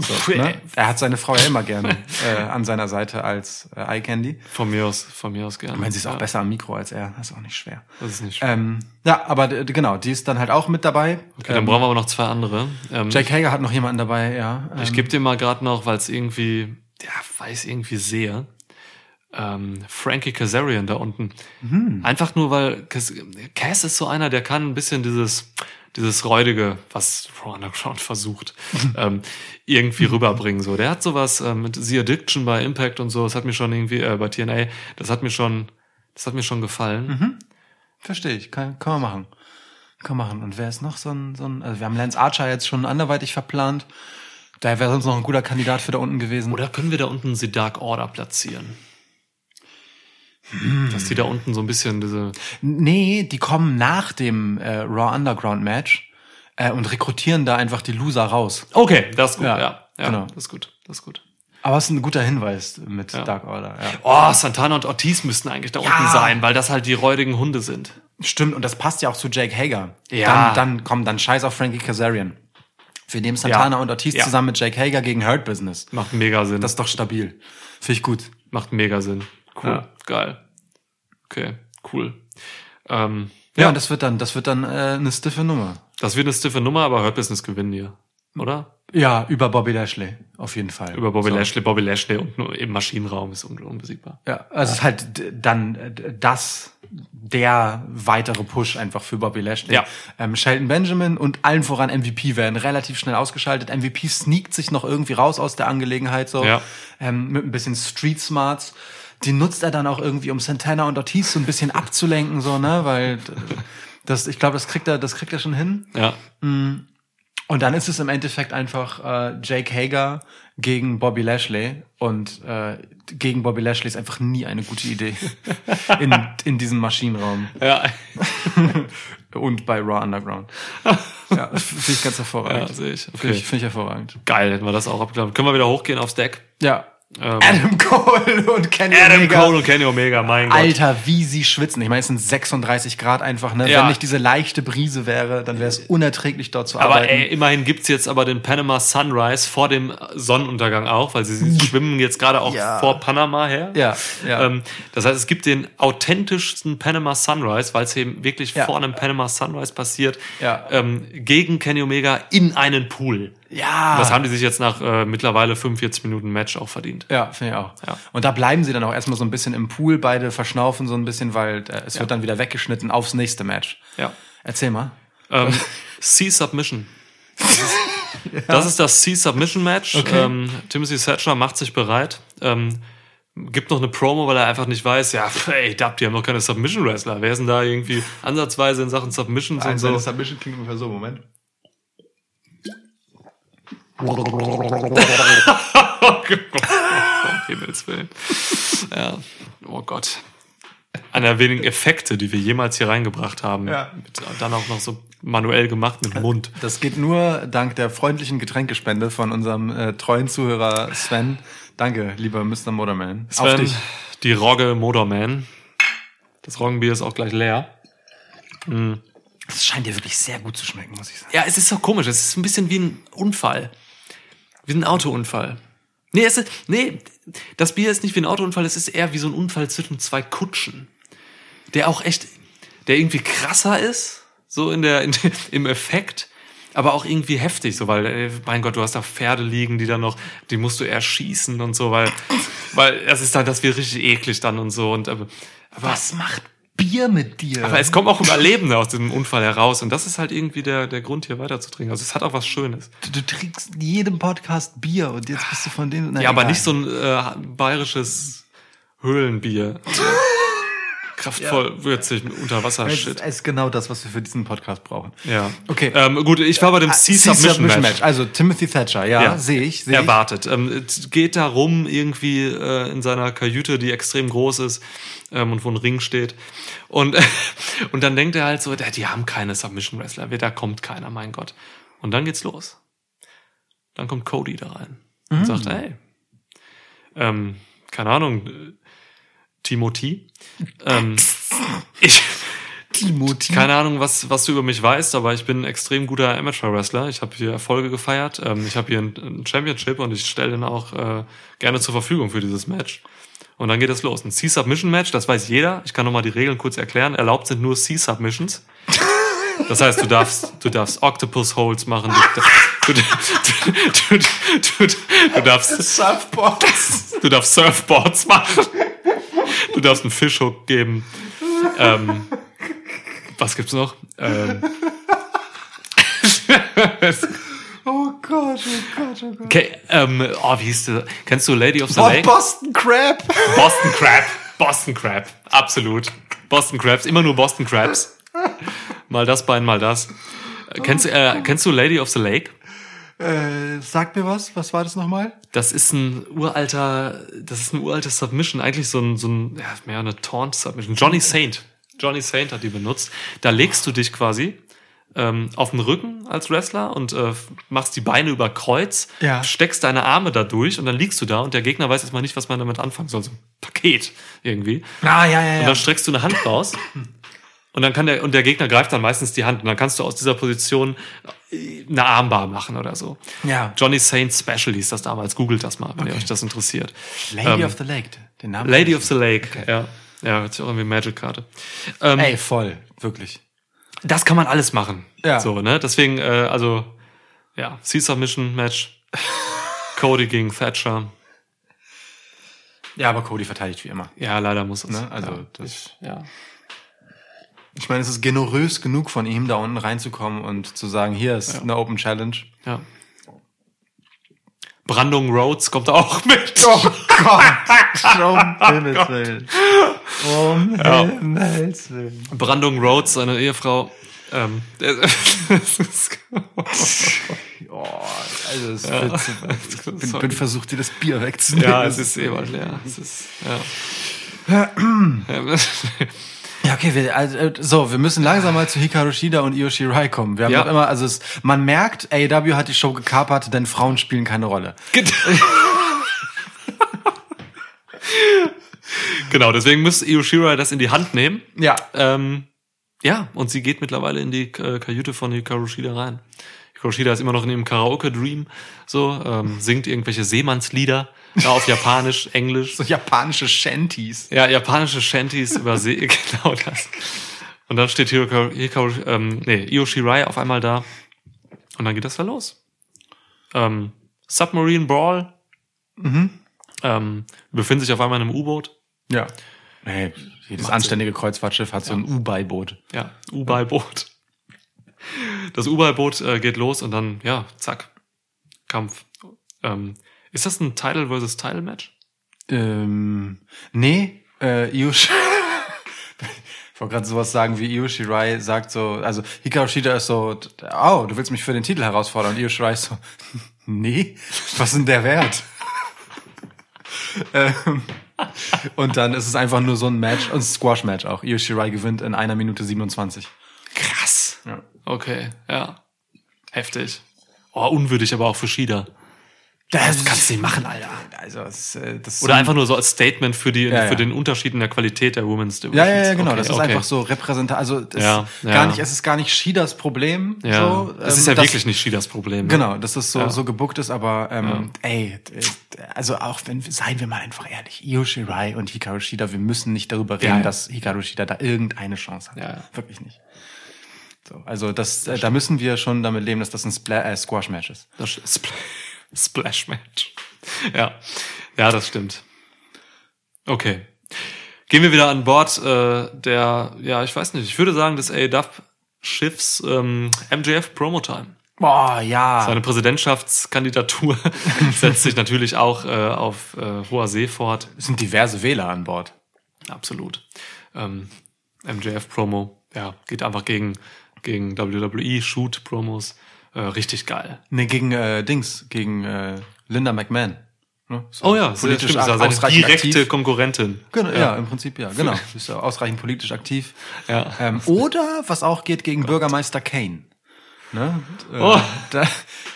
S2: Pff,
S1: Ne? Er hat seine Frau ja immer gerne äh, an seiner Seite als äh, Eye Candy.
S2: Von mir aus, von mir aus gerne.
S1: Ich meine, sie ist auch
S2: ja,
S1: besser am Mikro als er. Das ist auch nicht schwer.
S2: Das ist nicht schwer.
S1: Ähm, ja, aber genau, die ist dann halt auch mit dabei.
S2: Okay, dann brauchen wir aber noch zwei andere. Ähm,
S1: Jake Hager hat noch jemanden dabei, ja. Ähm,
S2: Ich gebe dir mal gerade noch, weil es irgendwie, ja, ich irgendwie sehe, ähm, Frankie Kazarian da unten. Einfach nur, weil Kaz Cass ist so einer, der kann ein bisschen dieses, dieses Räudige, was Raw Underground versucht, ähm, irgendwie rüberbringen. So, der hat sowas ähm, mit The Addiction bei Impact und so. Das hat mir schon irgendwie äh, bei TNA. Das hat mir schon, das hat mir schon gefallen.
S1: Verstehe ich, kann, kann man machen. Kann man machen. Und wer ist noch so ein, so ein, also wir haben Lance Archer jetzt schon anderweitig verplant. Da wäre sonst noch ein guter Kandidat für da unten gewesen.
S2: Oder können wir da unten The Dark Order platzieren? Dass die da unten so ein bisschen diese
S1: Nee, die kommen nach dem äh, Raw Underground Match äh, und rekrutieren da einfach die Loser raus.
S2: Okay, das ist gut,
S1: Ja,
S2: ja. Ja,
S1: genau.
S2: das ist gut, das ist gut.
S1: Aber es ist ein guter Hinweis mit
S2: Ja.
S1: Dark Order. Ja.
S2: Oh, Santana und Ortiz müssten eigentlich da unten sein, weil das halt die räudigen Hunde sind.
S1: Stimmt, und das passt ja auch zu Jake Hager.
S2: Ja.
S1: Dann, dann komm, dann scheiß auf Frankie Kazarian. Wir nehmen Santana und Ortiz zusammen mit Jake Hager gegen Hurt Business.
S2: Macht mega Sinn.
S1: Das ist doch stabil. Finde ich gut.
S2: macht mega Sinn. Cool,
S1: Ja.
S2: geil. Okay, cool. Ähm,
S1: Ja,
S2: ja,
S1: und das wird dann, das wird dann äh, eine stiffe Nummer.
S2: das wird eine stiffe Nummer, aber Hurt Business gewinnen hier, oder?
S1: Ja, über Bobby Lashley, auf jeden Fall.
S2: Über Bobby
S1: So.
S2: Lashley, Bobby Lashley und nur im Maschinenraum ist un unbesiegbar.
S1: Ja, also es ist halt dann das der weitere Push einfach für Bobby Lashley.
S2: Ja.
S1: Ähm, Shelton Benjamin und allen voran MVP werden relativ schnell ausgeschaltet. MVP sneakt sich noch irgendwie raus aus der Angelegenheit so
S2: Ja.
S1: ähm, mit ein bisschen Street Smarts. Die nutzt er dann auch irgendwie, um Santana und Ortiz so ein bisschen abzulenken so, ne, weil äh, das, ich glaube, das kriegt er, das kriegt er schon hin.
S2: Ja,
S1: Und dann ist es im Endeffekt einfach äh, Jake Hager gegen Bobby Lashley. Und äh, gegen Bobby Lashley ist einfach nie eine gute Idee. *laughs* in, in diesem Maschinenraum.
S2: ja, *laughs*
S1: Und bei Raw Underground. Ja, finde ich ganz
S2: ja
S1: hervorragend.
S2: sehe ich.
S1: Finde
S2: Okay.
S1: ich, find ich hervorragend.
S2: Geil, hätten wir das auch abgeklappt. Können wir wieder hochgehen aufs Deck?
S1: Ja.
S2: Ähm,
S1: Adam Cole und Kenny
S2: Adam
S1: Omega.
S2: Cole und Kenny Omega, mein Gott.
S1: Alter, wie sie schwitzen. Ich meine, es sind 36 Grad einfach, ne?
S2: Ja.
S1: Wenn nicht diese leichte Brise wäre, dann wäre es unerträglich dort zu
S2: Aber
S1: arbeiten.
S2: ey, immerhin gibt's jetzt aber den Panama Sunrise vor dem Sonnenuntergang auch, weil sie, sie *laughs* schwimmen jetzt gerade auch
S1: Ja.
S2: vor Panama her.
S1: Ja, ja.
S2: Ähm, das heißt, es gibt den authentischsten Panama Sunrise, weil es eben wirklich
S1: Ja.
S2: vor einem Panama Sunrise passiert,
S1: Ja.
S2: ähm, gegen Kenny Omega in einen Pool.
S1: Ja.
S2: Das haben die sich jetzt nach äh, mittlerweile 45 Minuten Match auch verdient.
S1: Ja, finde ich auch.
S2: Ja.
S1: Und da bleiben sie dann auch erstmal so ein bisschen im Pool, beide verschnaufen so ein bisschen, weil äh, es wird dann wieder weggeschnitten aufs nächste Match.
S2: Ja.
S1: Erzähl mal.
S2: Ähm, *laughs* C-Submission. Das ist, das ist das C-Submission-Match.
S1: Okay.
S2: Ähm, Timothy Thatcher macht sich bereit. Ähm, gibt noch eine Promo, weil er einfach nicht weiß, ja, pff, ey, Dub, die haben noch keine Submission Wrestler. Wer ist denn da irgendwie ansatzweise in Sachen Submissions und so?
S1: Submission klingt ungefähr so, Moment.
S2: Um Himmels Willen. Ja. Oh Gott. Einer der wenigen Effekte, die wir jemals hier reingebracht haben.
S1: Ja.
S2: Mit, dann auch noch so manuell gemacht mit Mund.
S1: Das geht nur dank der freundlichen Getränkespende von unserem äh, treuen Zuhörer Sven. Danke, lieber Mr. Motorman. Auf
S2: Sven,
S1: dich.
S2: die Rogge Motorman. Das Roggenbier ist auch gleich leer.
S1: Das scheint dir wirklich sehr gut zu schmecken, muss ich sagen.
S2: Ja, es ist so komisch. Es ist ein bisschen wie ein Unfall. Wie ein Autounfall. Nee, es ist, nee, das Bier ist nicht wie ein Autounfall, es ist eher wie so ein Unfall zwischen zwei Kutschen. Der auch echt, der irgendwie krasser ist, so in der, in, im Effekt, aber auch irgendwie heftig, so, weil, äh, mein Gott, du hast da Pferde liegen, die dann noch, die musst du erschießen und so, weil, weil es ist dann, das wird richtig eklig dann und so und, aber, aber
S1: Was macht Bier mit dir?
S2: aber es kommen auch Überlebende aus diesem Unfall heraus und das ist halt irgendwie der, der Grund, hier weiterzutrinken. Also es hat auch was Schönes.
S1: du, du trinkst in jedem Podcast Bier und jetzt bist du von denen. Na,
S2: ja, aber
S1: egal.
S2: nicht so ein äh, bayerisches Höhlenbier. *laughs* Kraftvoll, würzig, mit
S1: Es ist,
S2: Unterwasser-Shit.
S1: es ist genau das, was wir für diesen Podcast brauchen.
S2: Ja.
S1: Okay.
S2: Ähm, gut, ich war bei dem
S1: Ah,
S2: C-Submission Match.
S1: Also Timothy Thatcher, ja, sehe ich. Seh.
S2: Erwartet. Ähm, es geht darum, irgendwie äh, in seiner Kajüte, die extrem groß ist ähm, und wo ein Ring steht. Und, *laughs* und dann denkt er halt so, "Ja, die haben keine Submission Wrestler, da kommt keiner, mein Gott. Und dann geht's los. Dann kommt Cody da rein und
S1: Mhm.
S2: sagt, hey, ähm, keine Ahnung, äh, Timothy, ähm, ich,
S1: Timothy.
S2: keine Ahnung, was, was du über mich weißt, aber ich bin ein extrem guter Amateur-Wrestler. Ich habe hier Erfolge gefeiert. Ähm, ich habe hier ein, ein Championship und ich stelle den auch äh, gerne zur Verfügung für dieses Match. Und dann geht es los. Ein C-Submission-Match, das weiß jeder. Ich kann nochmal die Regeln kurz erklären. Erlaubt sind nur C-Submissions. Das heißt, du darfst, du darfst Octopus Holds machen. Du, du, du, du, du, du darfst
S1: Surfboards.
S2: Du darfst Surfboards machen. Du darfst einen Fischhook geben. Ähm, was gibt's noch? Ähm, *laughs*
S1: Oh Gott, oh Gott, oh Gott.
S2: okay, ähm, oh, wie hieß du? Kennst du Lady of the
S1: Oh,
S2: Lake?
S1: Boston Crab.
S2: Boston Crab. Boston Crab. Absolut. Boston Crabs. Immer nur Boston Crabs. Mal das Bein, mal das. Kennst, äh, kennst du Lady of the Lake?
S1: Äh, sag mir was, was war das nochmal?
S2: Das ist ein uralter, das ist ein uraltes Submission, eigentlich so ein, so ein, ja, mehr eine Taunt Submission. Johnny Saint. Johnny Saint hat die benutzt. Da legst du dich quasi ähm, auf den Rücken als Wrestler und äh, machst die Beine über Kreuz,
S1: Ja.
S2: steckst deine Arme da durch und dann liegst du da und der Gegner weiß erstmal nicht, was man damit anfangen soll. So ein Paket irgendwie.
S1: Ah, ja, ja,
S2: Und
S1: ja.
S2: dann streckst du eine Hand raus. *laughs* Und dann kann der, und der Gegner greift dann meistens die Hand. Und dann kannst du aus dieser Position eine Armbar machen oder so.
S1: Ja.
S2: Johnny Saint Special hieß das damals. Googelt das mal, wenn ihr euch das interessiert.
S1: Lady
S2: Ähm,
S1: of the Lake, den Namen.
S2: Lady of the Lake, ja. Ja, hört sich auch irgendwie Magic-Karte. Ähm,
S1: Ey, voll, wirklich.
S2: das kann man alles machen.
S1: Ja.
S2: So, ne? Deswegen, äh, also, ja, C-Submission-Match. *laughs* Cody gegen Thatcher.
S1: Ja, aber Cody verteidigt wie immer.
S2: Ja, leider muss es.
S1: Ne? Also,
S2: ja.
S1: das,
S2: ja.
S1: Ich meine, es ist generös genug von ihm, da unten reinzukommen und zu sagen, hier ist eine Open Challenge.
S2: ja. Brandung Rhodes kommt auch *laughs* mit.
S1: Oh Gott, um *laughs* Himmels Willen. Um Himmels Willen.
S2: Brandung Rhodes, seine Ehefrau. Ähm, *laughs*
S1: Oh, also es wird zu, ich bin, bin versucht, dir das Bier wegzunehmen.
S2: ja, es ist eh bald leer. Es ist, ja. *clears throat* Ja.
S1: Okay, wir, also, äh, so, wir müssen langsam mal zu Hikaru Shida und Io Shirai kommen. Wir haben
S2: Ja.
S1: noch immer, also es, man merkt, AEW hat die Show gekapert, denn Frauen spielen keine Rolle.
S2: genau, deswegen muss Io Shirai das in die Hand nehmen.
S1: Ja.
S2: Ähm, ja, und sie geht mittlerweile in die äh, Kajüte von Hikaru Shida rein. Hikaru Shida ist immer noch in ihrem Karaoke-Dream, so, ähm, singt irgendwelche Seemannslieder, ja, auf Japanisch, Englisch.
S1: So japanische Shanties.
S2: Ja, japanische Shanties über See, *laughs* genau das. Und dann steht Hikaru, Hikaru ähm, nee, Io Shirai auf einmal da. Und dann geht das da los. Ähm, Submarine Brawl. Ähm, befinden sich auf einmal in einem U-Boot.
S1: Ja. Hey, jedes
S2: Macht
S1: anständige Kreuzfahrtschiff hat so ein U-Boot.
S2: Ja, U-Boot. Das U-Boot äh, geht los und dann, ja, zack, Kampf. Ähm, ist das ein Title versus Title Match?
S1: Ähm, nee, äh, Io *laughs* Ich wollte gerade sowas sagen wie Io Shirai sagt so, also Hikaru Shida ist so, oh, du willst mich für den Titel herausfordern. Und Io Shirai ist so, *laughs* nee, was ist denn der Wert? *laughs* ähm, und dann ist es einfach nur so ein Match, und Squash-Match auch. Io Shirai gewinnt in einer Minute 27.
S2: Krass.
S1: Ja.
S2: Okay, ja. Heftig. Oh, unwürdig aber auch für Shida.
S1: Das
S2: kannst du nicht machen, Alter.
S1: Also, das, äh, das ist
S2: Oder einfach nur so als Statement für die,
S1: Ja,
S2: für
S1: ja.
S2: den Unterschied in der Qualität der Women's Division.
S1: Ja, ja, ja, genau.
S2: Okay,
S1: das ist
S2: okay.
S1: einfach so repräsentativ. Also das
S2: Ja,
S1: ist
S2: ja.
S1: gar nicht, es ist gar nicht Shidas Problem.
S2: Ja.
S1: So,
S2: es
S1: ähm,
S2: ist ja
S1: das-
S2: wirklich nicht Shidas Problem. ne?
S1: Genau, dass es so,
S2: Ja.
S1: so gebuckt ist, aber ähm, ey, d- also auch wenn, seien wir mal einfach ehrlich, Io Shirai und Hikaru Shida, wir müssen nicht darüber reden,
S2: Ja, ja.
S1: dass Hikaru Shida da irgendeine Chance hat.
S2: Ja, ja.
S1: Wirklich nicht. So, also das, äh, da müssen wir schon damit leben, dass das ein Spla äh, Squash-Match ist.
S2: Das Spl Splash Match. Ja. Ja, das stimmt. Okay. Gehen wir wieder an Bord äh, der, ja, ich weiß nicht, ich würde sagen, des AEW Schiffs ähm, MJF Promo Time.
S1: Boah, ja.
S2: Seine Präsidentschaftskandidatur *laughs* setzt sich natürlich auch äh, auf äh, hoher See fort.
S1: Es sind diverse Wähler an Bord.
S2: Absolut. Ähm, MJF-Promo, ja, geht einfach gegen, gegen WWE, Shoot-Promos. Äh, richtig geil.
S1: Nee, gegen äh, Dings, gegen äh, Linda McMahon. Ne? So
S2: Oh ja,
S1: politisch
S2: stimmt, das ist ja seine direkte
S1: aktiv.
S2: Konkurrentin.
S1: Genau, ja. im Prinzip ja, genau. *laughs* Ist ja ausreichend politisch aktiv.
S2: Ja.
S1: Ähm, oder was auch geht gegen Bürgermeister Kane. Ne? Äh,
S2: Oh.
S1: da,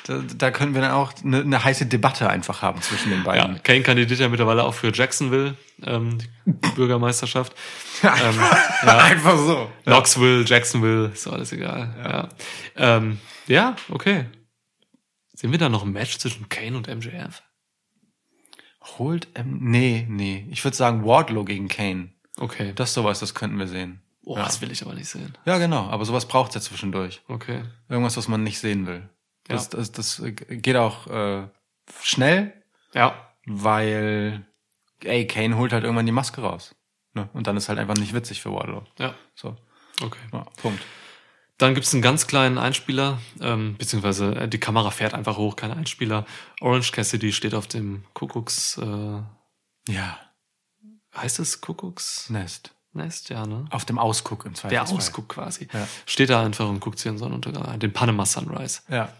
S1: da, da können wir dann auch eine, eine heiße Debatte einfach haben zwischen den
S2: Ja,
S1: beiden.
S2: Kane kandidiert ja mittlerweile auch für Jacksonville, ähm, die Bürgermeisterschaft. *laughs* ähm, ja, *laughs*
S1: Einfach so.
S2: Knoxville, Jacksonville, ist alles egal. Ja, ähm, ja okay. Sehen wir da noch ein Match zwischen Kane und MJF?
S1: Holt, ähm, nee, nee. Ich würde sagen Wardlow gegen Kane.
S2: Okay.
S1: Das sowas, das könnten wir sehen.
S2: oh,
S1: ja.
S2: das will ich aber nicht sehen.
S1: Ja, genau. Aber sowas braucht's ja zwischendurch.
S2: Okay.
S1: Irgendwas, was man nicht sehen will. Das,
S2: Ja.
S1: das, das äh, geht auch äh, schnell,
S2: Ja.
S1: weil, ey, Kane holt halt irgendwann die Maske raus. Ne? Und dann ist halt einfach nicht witzig für Wardlow.
S2: Ja.
S1: So,
S2: Okay.
S1: ja, Punkt.
S2: Dann gibt's einen ganz kleinen Einspieler, ähm, beziehungsweise äh, die Kamera fährt einfach hoch, kein Einspieler. Orange Cassidy steht auf dem Kuckucks, äh,
S1: Ja,
S2: heißt es Kuckucksnest,
S1: Nest.
S2: ja, ne?
S1: Auf dem Ausguck im
S2: Der
S1: Zweifelsfall.
S2: Ausguck quasi.
S1: Ja.
S2: Steht da einfach und guckt sich den Sonnenuntergang an, den Panama Sunrise.
S1: Ja.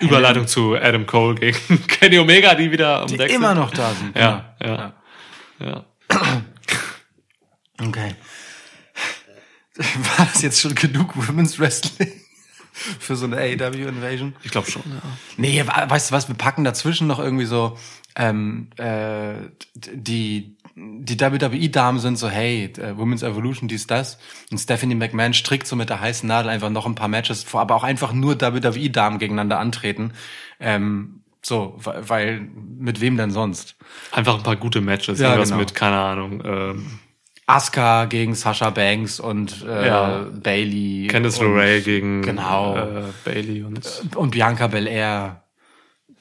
S2: Überleitung zu Adam Cole gegen *laughs* Kenny Omega, die wieder um
S1: Die
S2: Deck
S1: immer
S2: sind.
S1: noch da sind.
S2: Ja,
S1: Immer.
S2: ja. Ja.
S1: Okay. *laughs* War das jetzt schon genug Women's Wrestling? *laughs* Für so eine AEW Invasion?
S2: Ich glaube schon, ja.
S1: Nee, weißt du was, wir packen dazwischen noch irgendwie so, ähm, äh, die, die WWE-Damen sind so, hey, äh, Women's Evolution, dies, das. Und Stephanie McMahon strickt so mit der heißen Nadel einfach noch ein paar Matches vor, aber auch einfach nur WWE-Damen gegeneinander antreten. Ähm, so, weil, weil, mit wem denn sonst?
S2: Einfach ein paar gute Matches.
S1: Ja,
S2: Irgendwas
S1: genau.
S2: mit, keine Ahnung, ähm,
S1: Asuka gegen Sasha Banks und äh,
S2: Ja.
S1: Bailey.
S2: Candice LeRae gegen
S1: Genau.
S2: äh, Bailey und
S1: Und Bianca Belair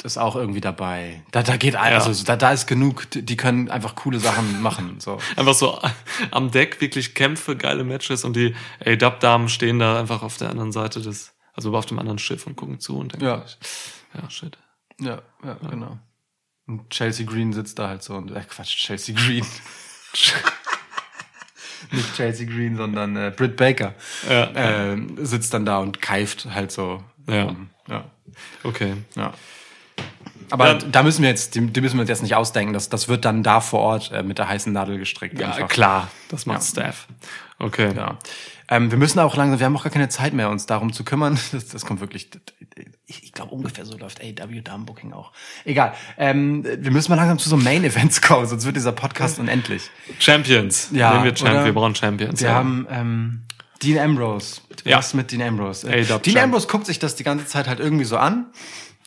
S1: ist auch irgendwie dabei. Da, da geht also da, da ist genug. Die können einfach coole Sachen *laughs* machen. So.
S2: einfach so am Deck wirklich Kämpfe, geile Matches und die A-Dub-Damen stehen da einfach auf der anderen Seite des, also auf dem anderen Schiff und gucken zu und denken,
S1: Ja.
S2: ja, shit.
S1: Ja, ja, genau. Und Chelsea Green sitzt da halt so und äh, Quatsch, Chelsea Green. *laughs* Nicht Chelsea Green, sondern äh, Britt Baker
S2: Ja.
S1: ähm, sitzt dann da und keift halt so.
S2: Ja.
S1: rum. ja.
S2: Okay.
S1: Ja. Aber
S2: Ja.
S1: da müssen wir jetzt, die, die müssen wir uns jetzt nicht ausdenken. Das, das wird dann da vor Ort äh, mit der heißen Nadel gestrickt.
S2: Ja,
S1: einfach.
S2: klar, das macht
S1: Ja.
S2: Staff. Okay.
S1: Ja. Ähm, wir müssen auch langsam, wir haben auch gar keine Zeit mehr, uns darum zu kümmern. *laughs* Das, das kommt wirklich, ich, ich glaube ungefähr so läuft AW Damenbooking auch. Egal. Ähm, wir müssen mal langsam zu so Main Events kommen, sonst wird dieser Podcast unendlich.
S2: Champions.
S1: Ja,
S2: Nehmen wir, Champ
S1: oder?
S2: wir brauchen Champions.
S1: Wir
S2: ja.
S1: haben ähm, Dean Ambrose.
S2: Ja.
S1: Was mit Dean Ambrose? Äh, Dean
S2: Champ.
S1: Ambrose guckt sich das die ganze Zeit halt irgendwie so an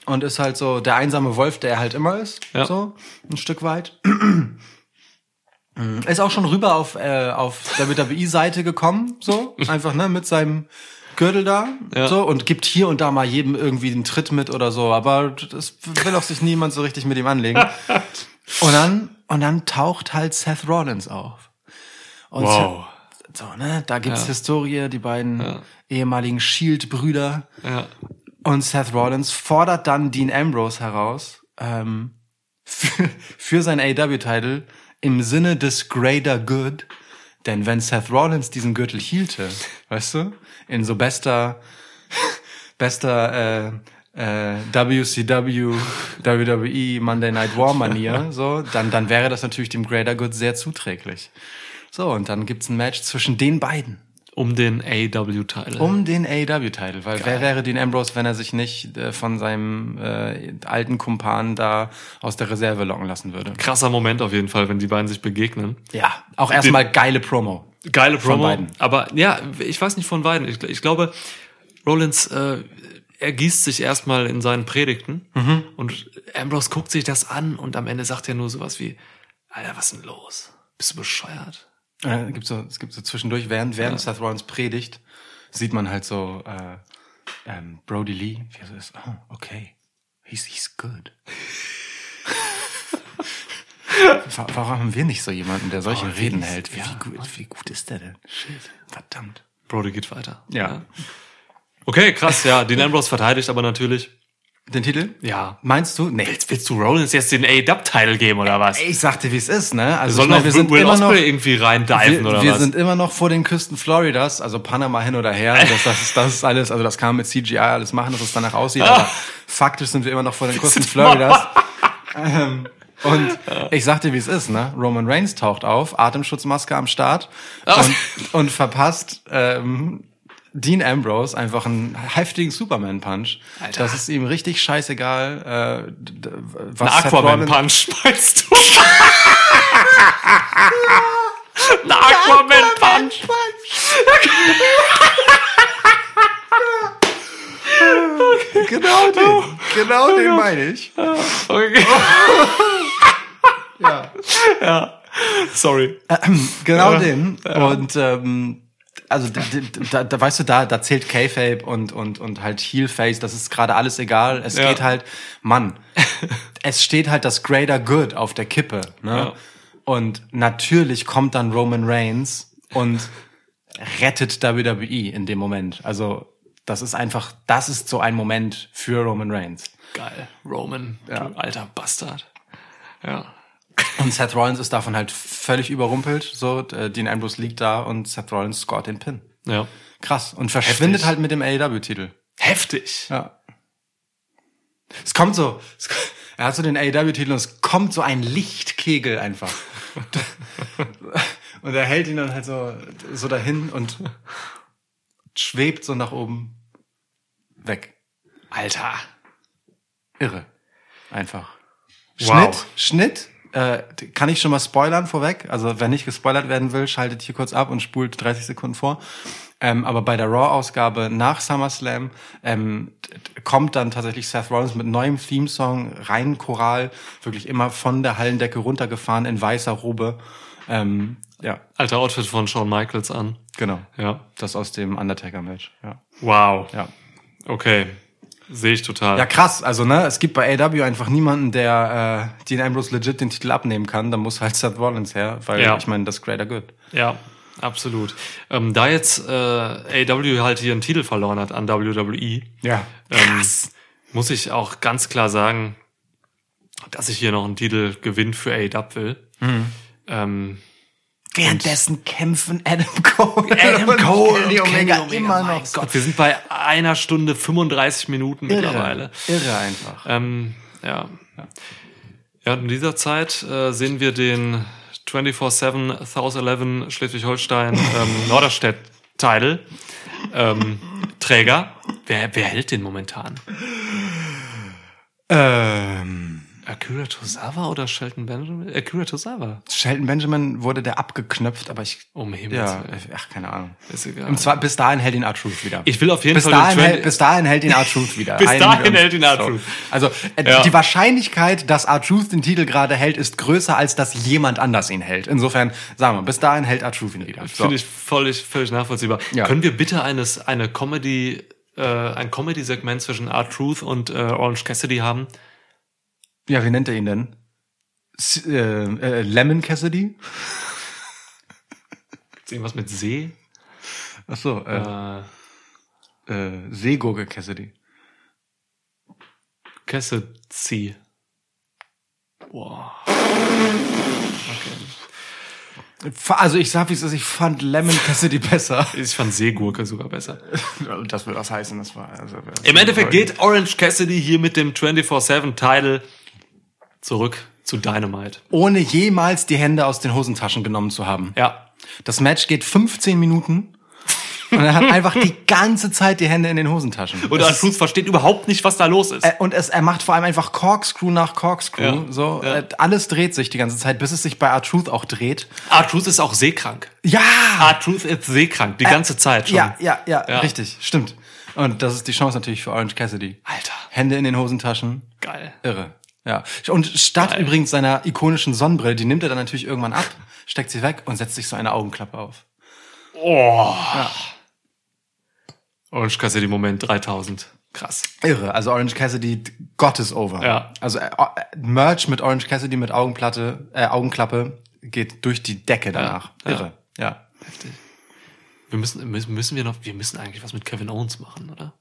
S1: und ist halt so der einsame Wolf, der er halt immer ist.
S2: Ja.
S1: So, ein Stück weit. Ist auch schon rüber auf, äh, auf der WWE-Seite gekommen, so, einfach, ne, mit seinem Gürtel da,
S2: Ja.
S1: so, und gibt hier und da mal jedem irgendwie einen Tritt mit oder so, aber das will auch sich niemand so richtig mit ihm anlegen. *laughs* und dann, und dann taucht halt Seth Rollins auf. Und
S2: Wow.
S1: Seth, so, ne, da gibt's
S2: Ja.
S1: Historie, die beiden
S2: Ja.
S1: ehemaligen Shield-Brüder.
S2: Ja.
S1: Und Seth Rollins fordert dann Dean Ambrose heraus, ähm, *laughs* für, für sein AW-Title im Sinne des greater good. Denn wenn Seth Rollins diesen Gürtel hielte, weißt du, in so bester, *laughs* bester äh, äh, WCW, WWE, Monday Night War Manier, *laughs* so, dann, dann wäre das natürlich dem Greater Good sehr zuträglich. So, und dann gibt's ein Match zwischen den beiden.
S2: Um den AW-Teil.
S1: Um den AEW-Titel, weil wer wäre Dean Ambrose, wenn er sich nicht äh, von seinem äh, alten Kumpan da aus der Reserve locken lassen würde?
S2: Krasser Moment auf jeden Fall, wenn die beiden sich begegnen.
S1: Ja, auch erstmal geile Promo.
S2: Geile
S1: Von
S2: Promo.
S1: beiden.
S2: Aber ja, ich weiß nicht von beiden. Ich, ich glaube, Rollins äh, ergießt sich erstmal in seinen Predigten
S1: Mhm.
S2: und Ambrose guckt sich das an und am Ende sagt er nur sowas wie, Alter, was ist denn los? Bist du bescheuert?
S1: Äh, gibt so, es gibt so zwischendurch, während, während Seth Rollins predigt, sieht man halt so äh, ähm, Brody Lee, wie er so ist, oh, okay, he's, he's good. *laughs* Wa- Warum haben wir nicht so jemanden, der solche
S2: Oh,
S1: Reden
S2: ist-
S1: hält? Wie,
S2: ja,
S1: wie, gut, wie gut ist der denn? Verdammt.
S2: Brody geht weiter.
S1: Ja.
S2: Okay, krass, ja. Dean Ambrose verteidigt aber natürlich.
S1: Den Titel?
S2: Ja.
S1: Meinst du? Nee.
S2: Willst, willst du Rollins jetzt den A-Dub-Title geben oder was?
S1: Ich sagte, wie es ist, ne? Also
S2: Sollen
S1: ich
S2: noch
S1: wir sind
S2: Will
S1: immer noch,
S2: irgendwie reindiven
S1: wir,
S2: oder
S1: wir
S2: was?
S1: sind immer noch vor den Küsten Floridas, also Panama hin oder her. *laughs* Das, das, ist, das ist alles, also das kann man mit CGI alles machen, dass es danach aussieht. *laughs* Aber faktisch sind wir immer noch vor den Küsten Floridas. *laughs* ähm, und ich sagte, wie es ist, ne? Roman Reigns taucht auf, Atemschutzmaske am Start und, und verpasst ähm, Dean Ambrose einfach einen heftigen Superman-Punch.
S2: Alter.
S1: Das ist ihm richtig scheißegal, äh, was
S2: Ein Aquaman-Punch, meinst du? *laughs* Ein Aquaman-Punch.
S1: Genau den, genau den meine ich.
S2: Okay. *laughs*
S1: Ja.
S2: Ja. Sorry.
S1: Genau den. Und ähm, also da, da, da weißt du, da, da zählt K-Fape und, und, und halt Heel-Face, das ist gerade alles egal. Es
S2: Ja.
S1: geht halt, Mann, *laughs* es steht halt das Greater Good auf der Kippe. Ne?
S2: Ja.
S1: Und natürlich kommt dann Roman Reigns und rettet WWE in dem Moment. Also das ist einfach, das ist so ein Moment für Roman Reigns.
S2: Geil. Roman,
S1: Ja.
S2: du alter Bastard. Ja.
S1: Und Seth Rollins ist davon halt völlig überrumpelt. So, äh, Dean Ambrose liegt da und Seth Rollins scoret den Pin.
S2: Ja.
S1: Krass. Und verschwindet
S2: Heftig.
S1: halt mit dem AEW-Titel.
S2: Heftig.
S1: Ja. Es kommt so, es, er hat so den AEW-Titel und es kommt so ein Lichtkegel einfach. *laughs* und er hält ihn dann halt so, so dahin und schwebt so nach oben weg.
S2: Alter.
S1: Irre. Einfach.
S2: Wow.
S1: Schnitt, Schnitt. Äh, kann ich schon mal spoilern vorweg? Also wer nicht gespoilert werden will, schaltet hier kurz ab und spult 30 Sekunden vor. Ähm, aber bei der Raw-Ausgabe nach SummerSlam ähm, kommt dann tatsächlich Seth Rollins mit neuem Theme-Song, rein Choral, wirklich immer von der Hallendecke runtergefahren in weißer Robe. Ähm, ja,
S2: Alter Outfit von Shawn Michaels an.
S1: genau.
S2: Ja.
S1: Das aus dem Undertaker-Match. Ja.
S2: Wow.
S1: ja.
S2: Okay. Sehe ich total.
S1: Ja, krass. Also, ne, es gibt bei AW einfach niemanden, der äh, Dean Ambrose legit den Titel abnehmen kann. Da muss halt Seth Rollins her, weil
S2: Ja.
S1: ich meine, das ist Greater Good.
S2: Ja, absolut. Ähm, da jetzt äh, AW halt hier einen Titel verloren hat an WWE,
S1: Ja.
S2: ähm, muss ich auch ganz klar sagen, dass ich hier noch einen Titel Gewinn für AEW will.
S1: Mhm.
S2: Ähm,
S1: Währenddessen kämpfen Adam Cole,
S2: Adam Cole und
S1: Omega,
S2: Kenny Omega,
S1: immer
S2: mein
S1: noch.
S2: Gott, wir sind bei einer Stunde 35 Minuten mittlerweile.
S1: Irre, irre einfach.
S2: Ähm, ja. Ja, in dieser Zeit äh, sehen wir den 24-7 1011 Schleswig-Holstein *laughs* ähm, Norderstedt-Title ähm, Träger. Wer, wer hält den momentan?
S1: Ähm,
S2: Akira Tozawa oder Shelton Benjamin? Akira Tozawa.
S1: Shelton Benjamin wurde der abgeknöpft, aber ich,
S2: Um Himmels
S1: ja, ach, keine Ahnung.
S2: Ist egal.
S1: Und zwar, bis dahin hält ihn R-Truth wieder.
S2: Ich will auf jeden
S1: bis
S2: Fall
S1: dahin, hält,
S2: 20
S1: bis dahin hält ihn R-Truth wieder. *laughs*
S2: Bis
S1: Einigen
S2: dahin hält ihn R-Truth.
S1: Also äh,
S2: Ja.
S1: die Wahrscheinlichkeit, dass R-Truth den Titel gerade hält, ist größer, als dass jemand anders ihn hält. Insofern, sagen wir, bis dahin hält R-Truth ihn wieder. So.
S2: Finde ich völlig, völlig nachvollziehbar.
S1: Ja.
S2: Können wir bitte eines, eine Comedy, äh, ein Comedy-Segment zwischen R-Truth und äh, Orange Cassidy haben?
S1: Ja, wie nennt er ihn denn? S äh, äh, Lemon Cassidy?
S2: Ist irgendwas mit See?
S1: Ach so, äh,
S2: Äh,
S1: äh, Seegurke Cassidy.
S2: Cassidy. Boah.
S1: Also ich sag, wie es ist, ich fand Lemon Cassidy besser.
S2: Ich fand Seegurke sogar besser. *laughs*
S1: Das will was heißen, das war. Also,
S2: Im Endeffekt geht Orange Cassidy hier mit dem 24-7-Title zurück zu Dynamite.
S1: Ohne jemals die Hände aus den Hosentaschen genommen zu haben.
S2: Ja.
S1: Das Match geht 15 Minuten und er hat *laughs* einfach die ganze Zeit die Hände in den Hosentaschen.
S2: Und Truth versteht überhaupt nicht, was da los ist.
S1: Äh, und es, er macht vor allem einfach Corkscrew nach Corkscrew.
S2: Ja,
S1: So,
S2: ja.
S1: Äh, alles dreht sich die ganze Zeit, bis es sich bei R-Truth auch dreht.
S2: R-Truth ist auch seekrank.
S1: Ja!
S2: R-Truth ist seekrank, die ganze Zeit schon.
S1: Ja, ja, ja,
S2: Ja.
S1: richtig, stimmt. Und das ist die Chance natürlich für Orange Cassidy.
S2: Alter.
S1: Hände in den Hosentaschen.
S2: Geil.
S1: Irre. Ja. Und statt
S2: Geil.
S1: übrigens seiner ikonischen Sonnenbrille, die nimmt er dann natürlich irgendwann ab, steckt sie weg und setzt sich so eine Augenklappe auf.
S2: Oh. Orange Cassidy Moment 3000. Krass.
S1: Irre. Also Orange Cassidy, God is over.
S2: Ja.
S1: Also äh, äh, Merch mit Orange Cassidy mit Augenplatte, äh, Augenklappe geht durch die Decke danach.
S2: Ja.
S1: Irre. Ja.
S2: Heftig. Wir müssen, müssen, müssen wir noch, wir müssen eigentlich was mit Kevin Owens machen, oder?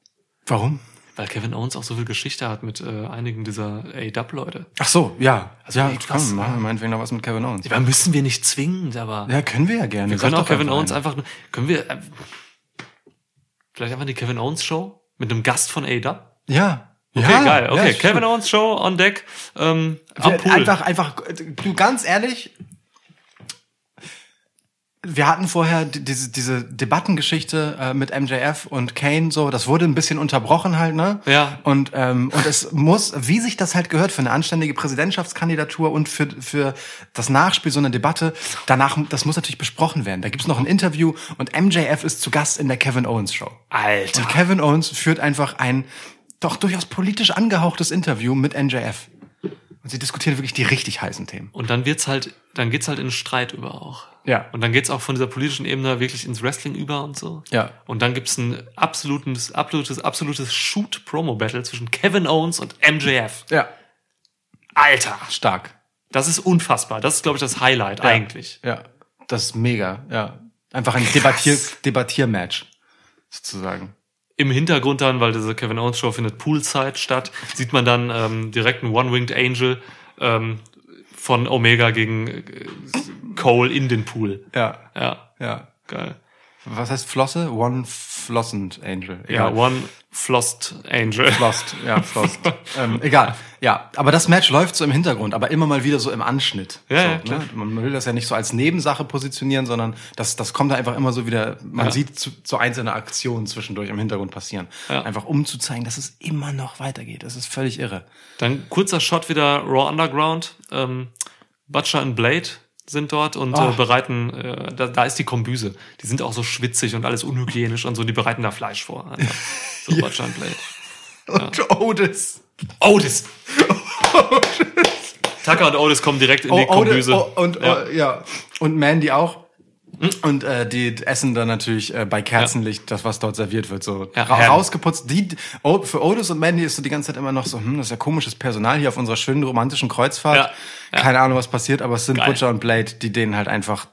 S1: Warum?
S2: Weil Kevin Owens auch so viel Geschichte hat mit äh, einigen dieser A-Dub-Leute.
S1: Ach so, ja.
S2: Also
S1: ja,
S2: echt
S1: komm, machen wir meinetwegen noch was mit Kevin Owens.
S2: Ja, müssen wir nicht zwingend, aber
S1: Ja, können wir ja gerne.
S2: wir
S1: Sag
S2: können auch
S1: doch
S2: Kevin Owens einfach, nur- können wir, äh, vielleicht einfach die Kevin Owens Show mit einem Gast von A-Dub?
S1: Ja.
S2: Okay,
S1: ja,
S2: geil. Okay,
S1: ja,
S2: Kevin. Owens Show on deck, ähm, am Pool.
S1: Einfach, einfach, du ganz ehrlich, wir hatten vorher die- diese, diese Debattengeschichte äh, mit MJF und Kane, so, das wurde ein bisschen unterbrochen halt, ne?
S2: Ja.
S1: Und, ähm, und es muss, wie sich das halt gehört, für eine anständige Präsidentschaftskandidatur und für, für das Nachspiel so einer Debatte, danach, das muss natürlich besprochen werden. Da gibt's noch ein Interview und MJF ist zu Gast in der Kevin Owens Show.
S2: Alter.
S1: Und Kevin Owens führt einfach ein doch durchaus politisch angehauchtes Interview mit MJF. Und sie diskutieren wirklich die richtig heißen Themen.
S2: Und dann wird's halt, dann geht's halt in Streit über auch.
S1: Ja.
S2: Und dann geht's auch von dieser politischen Ebene wirklich ins Wrestling über und so.
S1: Ja.
S2: Und dann gibt's ein absolutes, absolutes, absolutes Shoot-Promo-Battle zwischen Kevin Owens und MJF.
S1: Ja.
S2: Alter.
S1: Stark.
S2: Das ist unfassbar. Das ist, glaube ich, das Highlight eigentlich.
S1: Ja. Das ist mega. Ja. Einfach ein Debattier Debattiermatch. Sozusagen.
S2: Im Hintergrund dann, weil diese Kevin Owens Show findet Poolside statt, sieht man dann ähm, direkt einen One-Winged Angel ähm, von Omega gegen äh, Cole in den Pool.
S1: Ja.
S2: Ja,
S1: Ja.
S2: geil.
S1: Was heißt Flosse? One Flossend Angel.
S2: Ja,
S1: Egal.
S2: One Flossed Angel.
S1: Flossed, ja, *laughs* flossed. ähm, egal. Ja, aber das Match läuft so im Hintergrund, aber immer mal wieder so im Anschnitt.
S2: Ja,
S1: so,
S2: ja, klar.
S1: ne? Man will das ja nicht so als Nebensache positionieren, sondern das, das kommt da einfach immer so wieder, man
S2: Ja.
S1: sieht zu, so einzelne Aktionen zwischendurch im Hintergrund passieren.
S2: Ja.
S1: Einfach um zu zeigen, dass es immer noch weitergeht. Das ist völlig irre.
S2: Dann kurzer Shot wieder Raw Underground. Ähm, Butcher und Blade sind dort und äh,
S1: Ah.
S2: bereiten, äh, da, da ist die Kombüse. Die sind auch so schwitzig und alles unhygienisch und so, die bereiten da Fleisch vor. Einfach. So *laughs* und Blade.
S1: Und Otis.
S2: Otis! *laughs* Tucker und Otis kommen direkt in die
S1: Oh, Otis
S2: Kombüse.
S1: oh, und
S2: ja.
S1: oh, ja. Und Mandy auch. Und äh, die essen dann natürlich äh, bei Kerzenlicht das, was dort serviert wird, so
S2: Ja,
S1: ra rausgeputzt. Die, oh, für Otis und Mandy ist so die ganze Zeit immer noch so, hm, das ist ja komisches Personal hier auf unserer schönen romantischen Kreuzfahrt.
S2: Ja, ja.
S1: Keine Ahnung, was passiert, aber es sind
S2: Geil.
S1: Butcher und Blade, die denen halt einfach,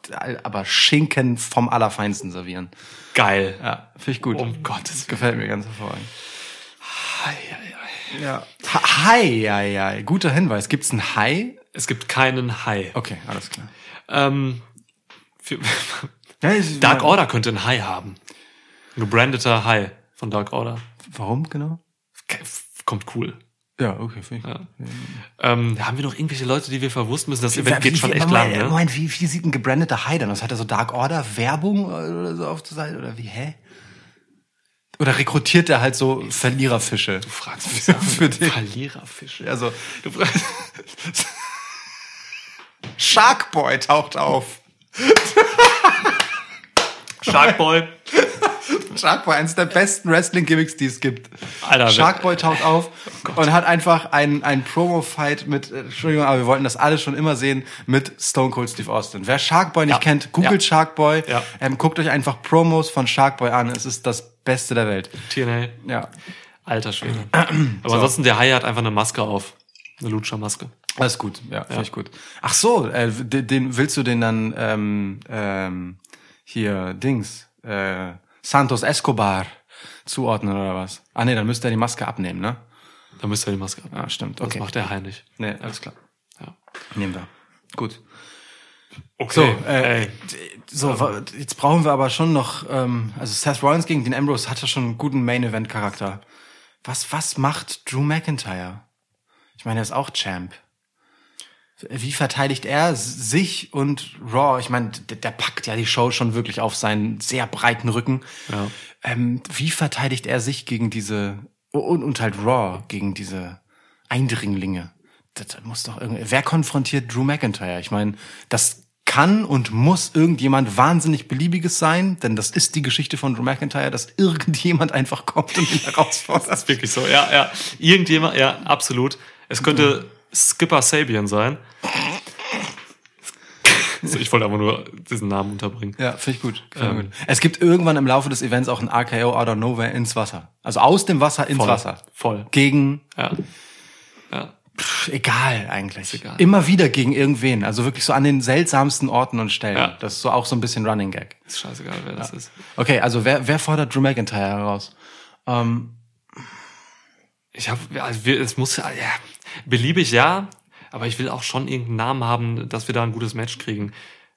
S1: aber Schinken vom Allerfeinsten servieren.
S2: Geil.
S1: Ja, finde ich gut.
S2: Um Gottes Willen.
S1: Gefällt mir ganz hervorragend.
S2: Ei, ei, ei.
S1: Ja. Hi, hi, hi. Guter Hinweis. Gibt's ein Hi?
S2: Es gibt keinen Hai.
S1: Okay, alles klar.
S2: Ähm, für, *laughs* Dark Order könnte ein Hai haben. Ein gebrandeter Hai von Dark Order.
S1: Warum genau?
S2: Kommt cool.
S1: Ja, okay, finde ich.
S2: Ja. Ähm, haben wir noch irgendwelche Leute, die wir verwussten müssen? Das
S1: Wie-
S2: Event geht
S1: wie-
S2: schon
S1: wie-
S2: echt
S1: Moment,
S2: lang, ne?
S1: Moment, wie, wie sieht ein gebrandeter Hai dann aus? Hat er so Dark Order Werbung oder so auf der Seite? Oder wie, hä? Oder rekrutiert er halt so Verliererfische?
S2: Du fragst mich *laughs* Sachen
S1: Für den-
S2: Verliererfische.
S1: Also, du *laughs* Sharkboy taucht auf. *laughs*
S2: Sharkboy.
S1: Sharkboy, eines der besten Wrestling-Gimmicks, die es gibt.
S2: Alter,
S1: Sharkboy taucht auf
S2: Oh
S1: und hat einfach einen, einen Promo-Fight mit, äh, Entschuldigung, aber wir wollten das alle schon immer sehen, mit Stone Cold Steve Austin. Wer Sharkboy nicht
S2: Ja.
S1: kennt, googelt
S2: Ja.
S1: Sharkboy,
S2: Ja.
S1: ähm, guckt euch einfach Promos von Sharkboy an. Es ist das Beste der Welt.
S2: TNA.
S1: Ja.
S2: Alter Schwede. *clears throat* Aber ansonsten, der Hai hat einfach eine Maske auf. Eine Lucha-Maske.
S1: Alles gut, ja, finde ich gut. Ach so, äh, den, den willst du den dann ähm, ähm, hier Dings äh, Santos Escobar zuordnen oder was? Ah nee, dann müsste er die Maske abnehmen, ne?
S2: Da müsst ihr die Maske ab.
S1: Ah, stimmt.
S2: Das
S1: Okay.
S2: macht der Hai nicht.
S1: Nee, alles klar.
S2: Ja.
S1: Nehmen wir. Gut.
S2: Okay.
S1: So, äh,
S2: ey.
S1: so wa- jetzt brauchen wir aber schon noch, ähm, also Seth Rollins gegen Dean Ambrose hatte schon einen guten Main-Event-Charakter. Was, was macht Drew McIntyre? Ich meine, er ist auch Champ. Wie verteidigt er sich und Raw? Ich meine, der, der packt ja die Show schon wirklich auf seinen sehr breiten Rücken.
S2: Ja.
S1: Ähm, wie verteidigt er sich gegen diese und, und halt Raw gegen diese Eindringlinge? Das muss doch irgendwie. Wer konfrontiert Drew McIntyre? Ich meine, das kann und muss irgendjemand wahnsinnig beliebiges sein, denn das ist die Geschichte von Drew McIntyre, dass irgendjemand einfach kommt und ihn herausfordert.
S2: Das ist wirklich so. Ja, ja. Irgendjemand, ja, absolut. Es könnte Skipper Sabian sein. *laughs* So, ich wollte aber nur diesen Namen unterbringen.
S1: Ja, finde ich gut.
S2: Ähm.
S1: gut. Es gibt irgendwann im Laufe des Events auch ein RKO out of nowhere ins Wasser. Also aus dem Wasser ins
S2: Voll.
S1: Wasser.
S2: Voll.
S1: Gegen
S2: Ja. Ja.
S1: Pff, egal eigentlich.
S2: egal.
S1: Immer wieder gegen irgendwen. Also wirklich so an den seltsamsten Orten und Stellen.
S2: Ja.
S1: Das ist so auch so ein bisschen Running Gag.
S2: Ist scheißegal, wer das ist.
S1: Okay, also wer, wer fordert Drew McIntyre heraus? Ähm,
S2: Ich habe, also wir, es muss ja, ja, beliebig ja, aber ich will auch schon irgendeinen Namen haben, dass wir da ein gutes Match kriegen.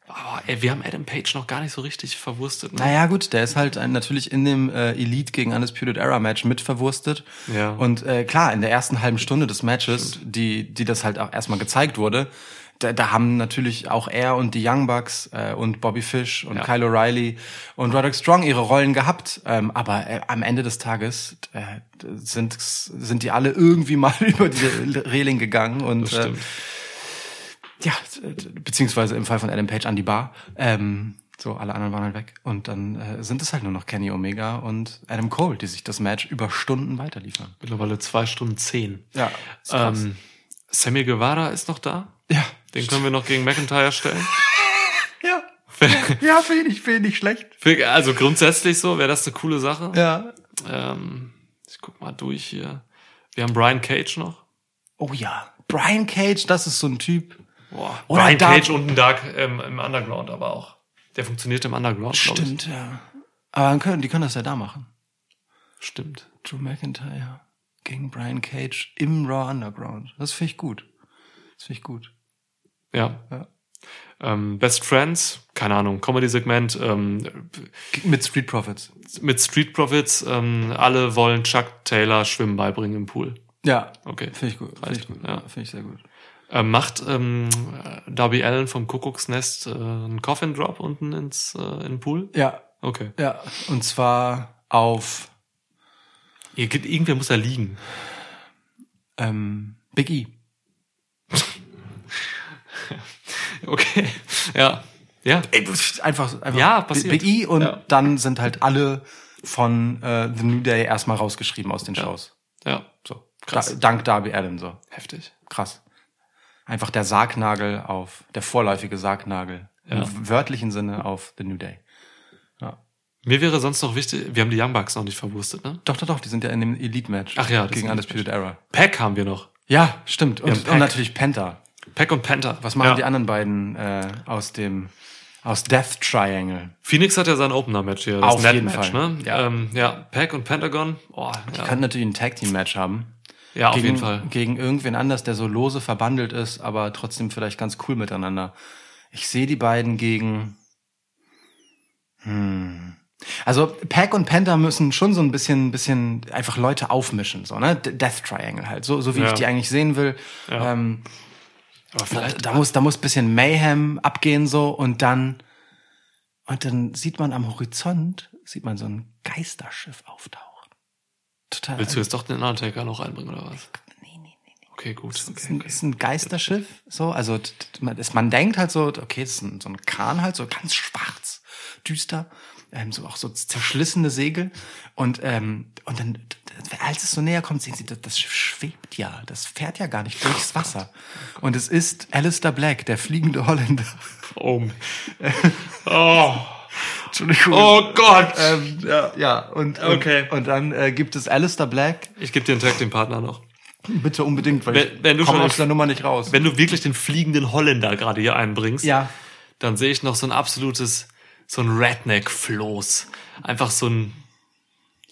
S2: Aber ey, wir haben Adam Page noch gar nicht so richtig verwurstet. Ne?
S1: naja gut, der ist halt ein, natürlich in dem äh, Elite gegen Undisputed Era Match mit verwurstet.
S2: Ja.
S1: Und äh, klar, in der ersten halben Stunde des Matches, die, die das halt auch erstmal gezeigt wurde, da, da haben natürlich auch er und die Young Bucks äh, und Bobby Fish und
S2: Ja.
S1: Kyle O'Reilly und Roderick Strong ihre Rollen gehabt. Ähm, aber äh, am Ende des Tages äh, sind, sind die alle irgendwie mal *laughs* über die Reling gegangen und äh, ja, beziehungsweise im Fall von Adam Page an die Bar. Ähm, so, alle anderen waren halt weg. Und dann äh, sind es halt nur noch Kenny Omega und Adam Cole, die sich das Match über Stunden weiterliefern.
S2: Mittlerweile zwei Stunden zehn.
S1: Ja.
S2: Ähm, Sammy Guevara ist noch da.
S1: Ja.
S2: Den können wir noch gegen McIntyre stellen. *laughs*
S1: Ja. Ja, finde ich, finde ich schlecht.
S2: Also grundsätzlich so wäre das eine coole Sache.
S1: Ja.
S2: Ähm, ich guck mal durch hier. Wir haben Brian Cage noch.
S1: Oh ja. Brian Cage, das ist so ein Typ.
S2: Boah.
S1: Oder
S2: Brian
S1: Dark-
S2: Cage ein Dark ähm, im Underground aber auch. Der funktioniert im Underground, glaube ich.
S1: Stimmt, ja. Aber können, die können das ja da machen.
S2: Stimmt.
S1: Drew McIntyre gegen Brian Cage im Raw Underground. Das finde ich gut. Das finde ich gut.
S2: Ja.
S1: Ja.
S2: Ähm, Best Friends, keine Ahnung, Comedy-Segment ähm,
S1: Mit Street Profits.
S2: mit Street Profits. Ähm, alle wollen Chuck Taylor Schwimmen beibringen im Pool.
S1: Ja.
S2: Okay.
S1: Finde ich gut. Finde ich gut.
S2: Ja.
S1: Finde ich sehr gut.
S2: Ähm, macht ähm, Darby Allen vom Kuckucksnest äh, einen Coffin Drop unten ins äh, in den Pool?
S1: Ja.
S2: Okay.
S1: Ja. Und zwar auf
S2: Ir- Irgendwer muss da liegen.
S1: ähm, Big E. *laughs*
S2: Okay. Ja. Ja.
S1: Ey, einfach, einfach
S2: Ja, passiert.
S1: Big E und
S2: Ja.
S1: dann sind halt alle von äh, The New Day erstmal rausgeschrieben aus den Shows.
S2: Ja.
S1: So.
S2: Krass.
S1: Da, dank Darby Allen so.
S2: Heftig.
S1: Krass. Einfach der Sargnagel auf, der vorläufige Sargnagel.
S2: Ja.
S1: Im wörtlichen Sinne auf The New Day. Ja.
S2: Mir wäre sonst noch wichtig, wir haben die Young Bucks noch nicht verwurstet, ne?
S1: Doch, doch, doch, die sind ja in dem Elite-Match.
S2: Ach ja,
S1: Gegen Undisputed Era.
S2: Pack haben wir noch.
S1: Ja, stimmt. Und, und natürlich Penta.
S2: Pack und Panther.
S1: Was machen
S2: ja.
S1: die anderen beiden äh, aus dem aus Death Triangle?
S2: Phoenix hat ja sein Opener-Match hier. Das
S1: Auf
S2: Net
S1: jeden
S2: Match,
S1: Fall.
S2: ne?
S1: Ja.
S2: Ähm, ja, Pack und Pentagon. Oh,
S1: Die
S2: ja.
S1: könnten natürlich ein Tag-Team-Match haben.
S2: ja, auf
S1: gegen,
S2: jeden Fall.
S1: Gegen irgendwen anders, der so lose verbandelt ist, aber trotzdem vielleicht ganz cool miteinander. Ich sehe die beiden gegen. Hm. Also Pack und Penta müssen schon so ein bisschen, bisschen einfach Leute aufmischen, so ne Death Triangle halt, so so wie
S2: Ja.
S1: ich die eigentlich sehen will.
S2: Ja.
S1: Ähm,
S2: Aber
S1: da,
S2: vielleicht,
S1: da muss da muss bisschen Mayhem abgehen so und dann und dann sieht man am Horizont sieht man so ein Geisterschiff auftauchen. Total.
S2: willst du jetzt doch den Undertaker noch einbringen oder was?
S1: nee, nee, nee.
S2: Okay, gut.
S1: Das ist
S2: Okay,
S1: ein,
S2: okay.
S1: ist ein Geisterschiff, so, also man, ist, man denkt halt so, okay, das ist ein, so ein Kahn halt, so ganz schwarz, düster, ähm, so auch so zerschlissene Segel und ähm, und dann, als es so näher kommt, sehen sie, das, schwebt ja, das fährt ja gar nicht durchs Wasser und es ist Alistair Black, der fliegende Holländer.
S2: Oh. *laughs* oh.
S1: Entschuldigung.
S2: Oh Gott.
S1: Ähm, ja, ja, und,
S2: Okay.
S1: und, und dann äh, gibt es Alistair Black.
S2: Ich gebe dir einen Tag den Partner noch.
S1: Bitte unbedingt, weil
S2: Wenn-
S1: ich
S2: wenn du
S1: komme aus der Nummer nicht raus.
S2: Wenn du wirklich den fliegenden Holländer gerade hier einbringst,
S1: ja,
S2: dann sehe ich noch so ein absolutes, so ein Redneck-Floß. Einfach so ein,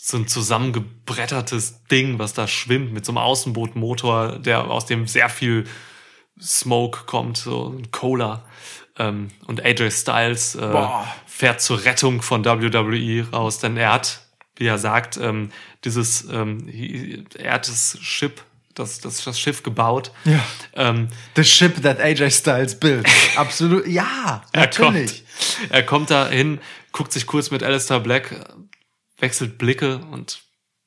S2: so ein zusammengebrettertes Ding, was da schwimmt mit so einem Außenbootmotor, der aus dem sehr viel Smoke kommt, so ein Cola. Ähm, und AJ Styles äh,
S1: Boah.
S2: fährt zur Rettung von WWE raus, denn er hat, wie er sagt, ähm, dieses, ähm, er hat das Schiff, das, das, das Schiff gebaut.
S1: Ja.
S2: Ähm,
S1: The ship that AJ Styles built. *laughs* Absolut. Ja,
S2: er
S1: natürlich.
S2: kommt, er kommt da hin, guckt sich kurz mit Alistair Black, wechselt Blicke und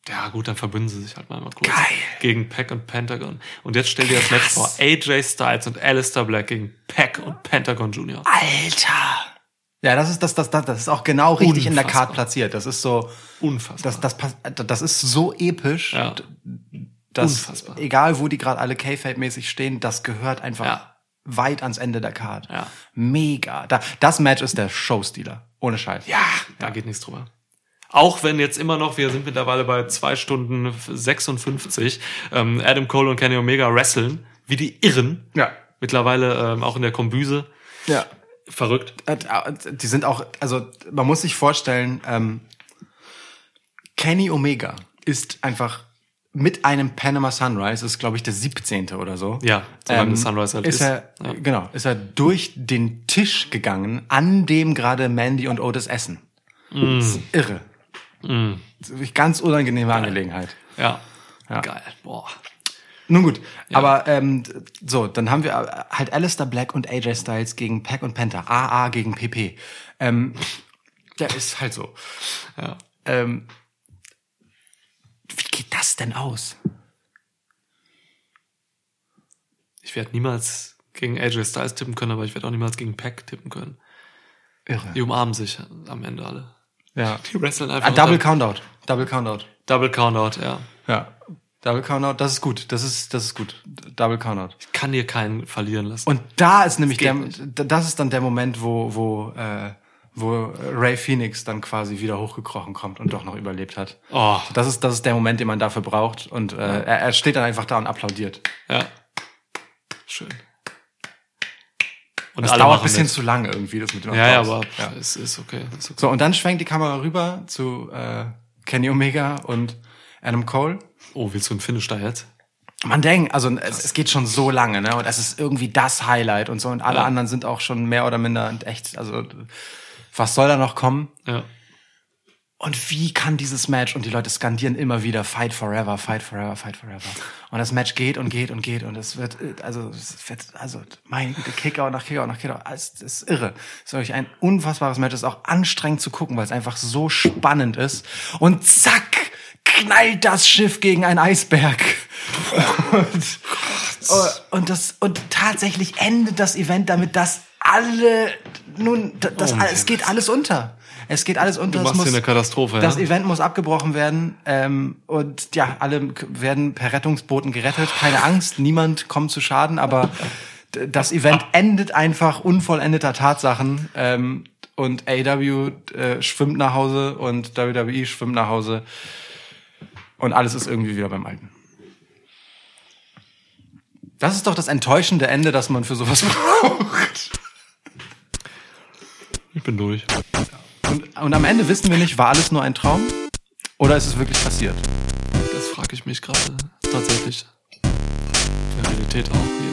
S2: ja gut, dann verbünden sie sich halt mal kurz
S1: Geil.
S2: gegen Pack und Pentagon. Und jetzt stell dir das Match vor, AJ Styles und Alistair Black gegen Pack und Pentagon Jr.
S1: Alter. Ja, das ist das, das, das, das ist auch genau richtig in der
S2: Unfassbar.
S1: Card platziert. Das ist so,
S2: Unfassbar.
S1: das, das, das ist so episch,
S2: Ja.
S1: dass
S2: Unfassbar.
S1: egal wo die gerade alle K-Fape-mäßig stehen, das gehört einfach
S2: Ja.
S1: weit ans Ende der Card.
S2: Ja.
S1: Mega. Da, das Match ist der Showstealer. Ohne Scheiß.
S2: Ja, da geht nichts drüber. Auch wenn jetzt immer noch, wir sind mittlerweile bei zwei Stunden 56, ähm, Adam Cole und Kenny Omega wresteln, wie die Irren.
S1: Ja.
S2: Mittlerweile ähm, auch in der Kombüse.
S1: Ja.
S2: Verrückt.
S1: Äh, Die sind auch, also man muss sich vorstellen, ähm, Kenny Omega ist einfach mit einem Panama Sunrise, ist glaube ich der 17. oder so.
S2: Ja, das Sunrise halt
S1: ist.
S2: ist.
S1: Er,
S2: Ja.
S1: Genau, ist er durch den Tisch gegangen, an dem gerade Mandy und Otis essen.
S2: Mm.
S1: Das ist irre. Wirklich ganz unangenehme Angelegenheit.
S2: Ja.
S1: Ja.
S2: Geil. Boah.
S1: Nun gut, aber ähm, so, dann haben wir halt Alistair Black und AJ Styles gegen Pack und Penta, AA gegen PP. Ähm, der ist halt so.
S2: Ja.
S1: Ähm, wie geht das denn aus?
S2: Ich werde niemals gegen AJ Styles tippen können, aber ich werde auch niemals gegen Pack tippen können.
S1: Irre.
S2: Die umarmen sich am Ende alle.
S1: Ja. *laughs*
S2: Die wresteln einfach.
S1: Ah, Double Countout. Double Countout.
S2: Double Countout, ja.
S1: Ja. Double Countout, das ist gut. Das ist, das ist gut. Double Countout.
S2: Kann dir keinen verlieren lassen.
S1: Und da ist nämlich
S2: geht
S1: der, das ist dann der Moment, wo, wo, äh, wo Ray Phoenix dann quasi wieder hochgekrochen kommt und doch noch überlebt hat.
S2: oh,
S1: Das ist, das ist der Moment, den man dafür braucht. Und äh, er, er steht dann einfach da und applaudiert.
S2: ja. Schön. Und
S1: Das dauert ein bisschen
S2: mit.
S1: zu lange irgendwie, das mit dem
S2: Ja, ja,
S1: Applaus.
S2: aber es ist okay. Ist okay.
S1: So, und dann schwenkt die Kamera rüber zu äh, Kenny Omega und Adam Cole.
S2: Oh, willst du einen Finish da jetzt?
S1: Man denkt, also es, es geht schon so lange, ne? Und es ist irgendwie das Highlight und so. Und alle
S2: Ja.
S1: anderen sind auch schon mehr oder minder echt, also was soll da noch kommen?
S2: Ja.
S1: Und wie kann dieses Match, und die Leute skandieren immer wieder, Fight Forever, Fight Forever, Fight Forever. Und das Match geht und geht und geht und es wird, also, es wird, also, meine Güte, Kickout nach Kickout nach Kickout, es das ist irre. Es ist wirklich ein unfassbares Match, es ist auch anstrengend zu gucken, weil es einfach so spannend ist. Und zack, knallt das Schiff gegen einen Eisberg. Und, und das, und tatsächlich endet das Event damit, dass alle, nun, das,
S2: Oh,
S1: es geht alles unter. Es geht alles unter.
S2: Du machst
S1: muss,
S2: hier eine Katastrophe,
S1: das
S2: ja?
S1: Event muss abgebrochen werden ähm, und ja, alle werden per Rettungsbooten gerettet. Keine Angst, niemand kommt zu Schaden, aber das Event endet einfach unvollendeter Tatsachen ähm, und AW äh, schwimmt nach Hause und WWE schwimmt nach Hause und alles ist irgendwie wieder beim Alten. Das ist doch das enttäuschende Ende, das man für sowas *laughs* braucht.
S2: Ich bin durch.
S1: Und, und am Ende wissen wir nicht, war alles nur ein Traum oder ist es wirklich passiert?
S2: Das frage ich mich gerade tatsächlich. Die Realität auch hier.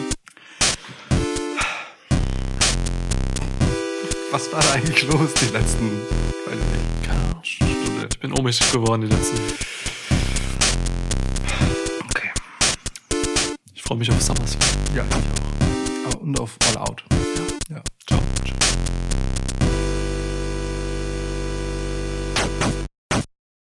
S1: Was war da eigentlich los die letzten, weiß ich
S2: Keine Ahnung.
S1: Stunde?
S2: Ich bin ohnmächtig geworden die letzten.
S1: Okay.
S2: Ich freue mich auf SummerSlam.
S1: Ja, ich auch. Und auf All Out. Ja. ja.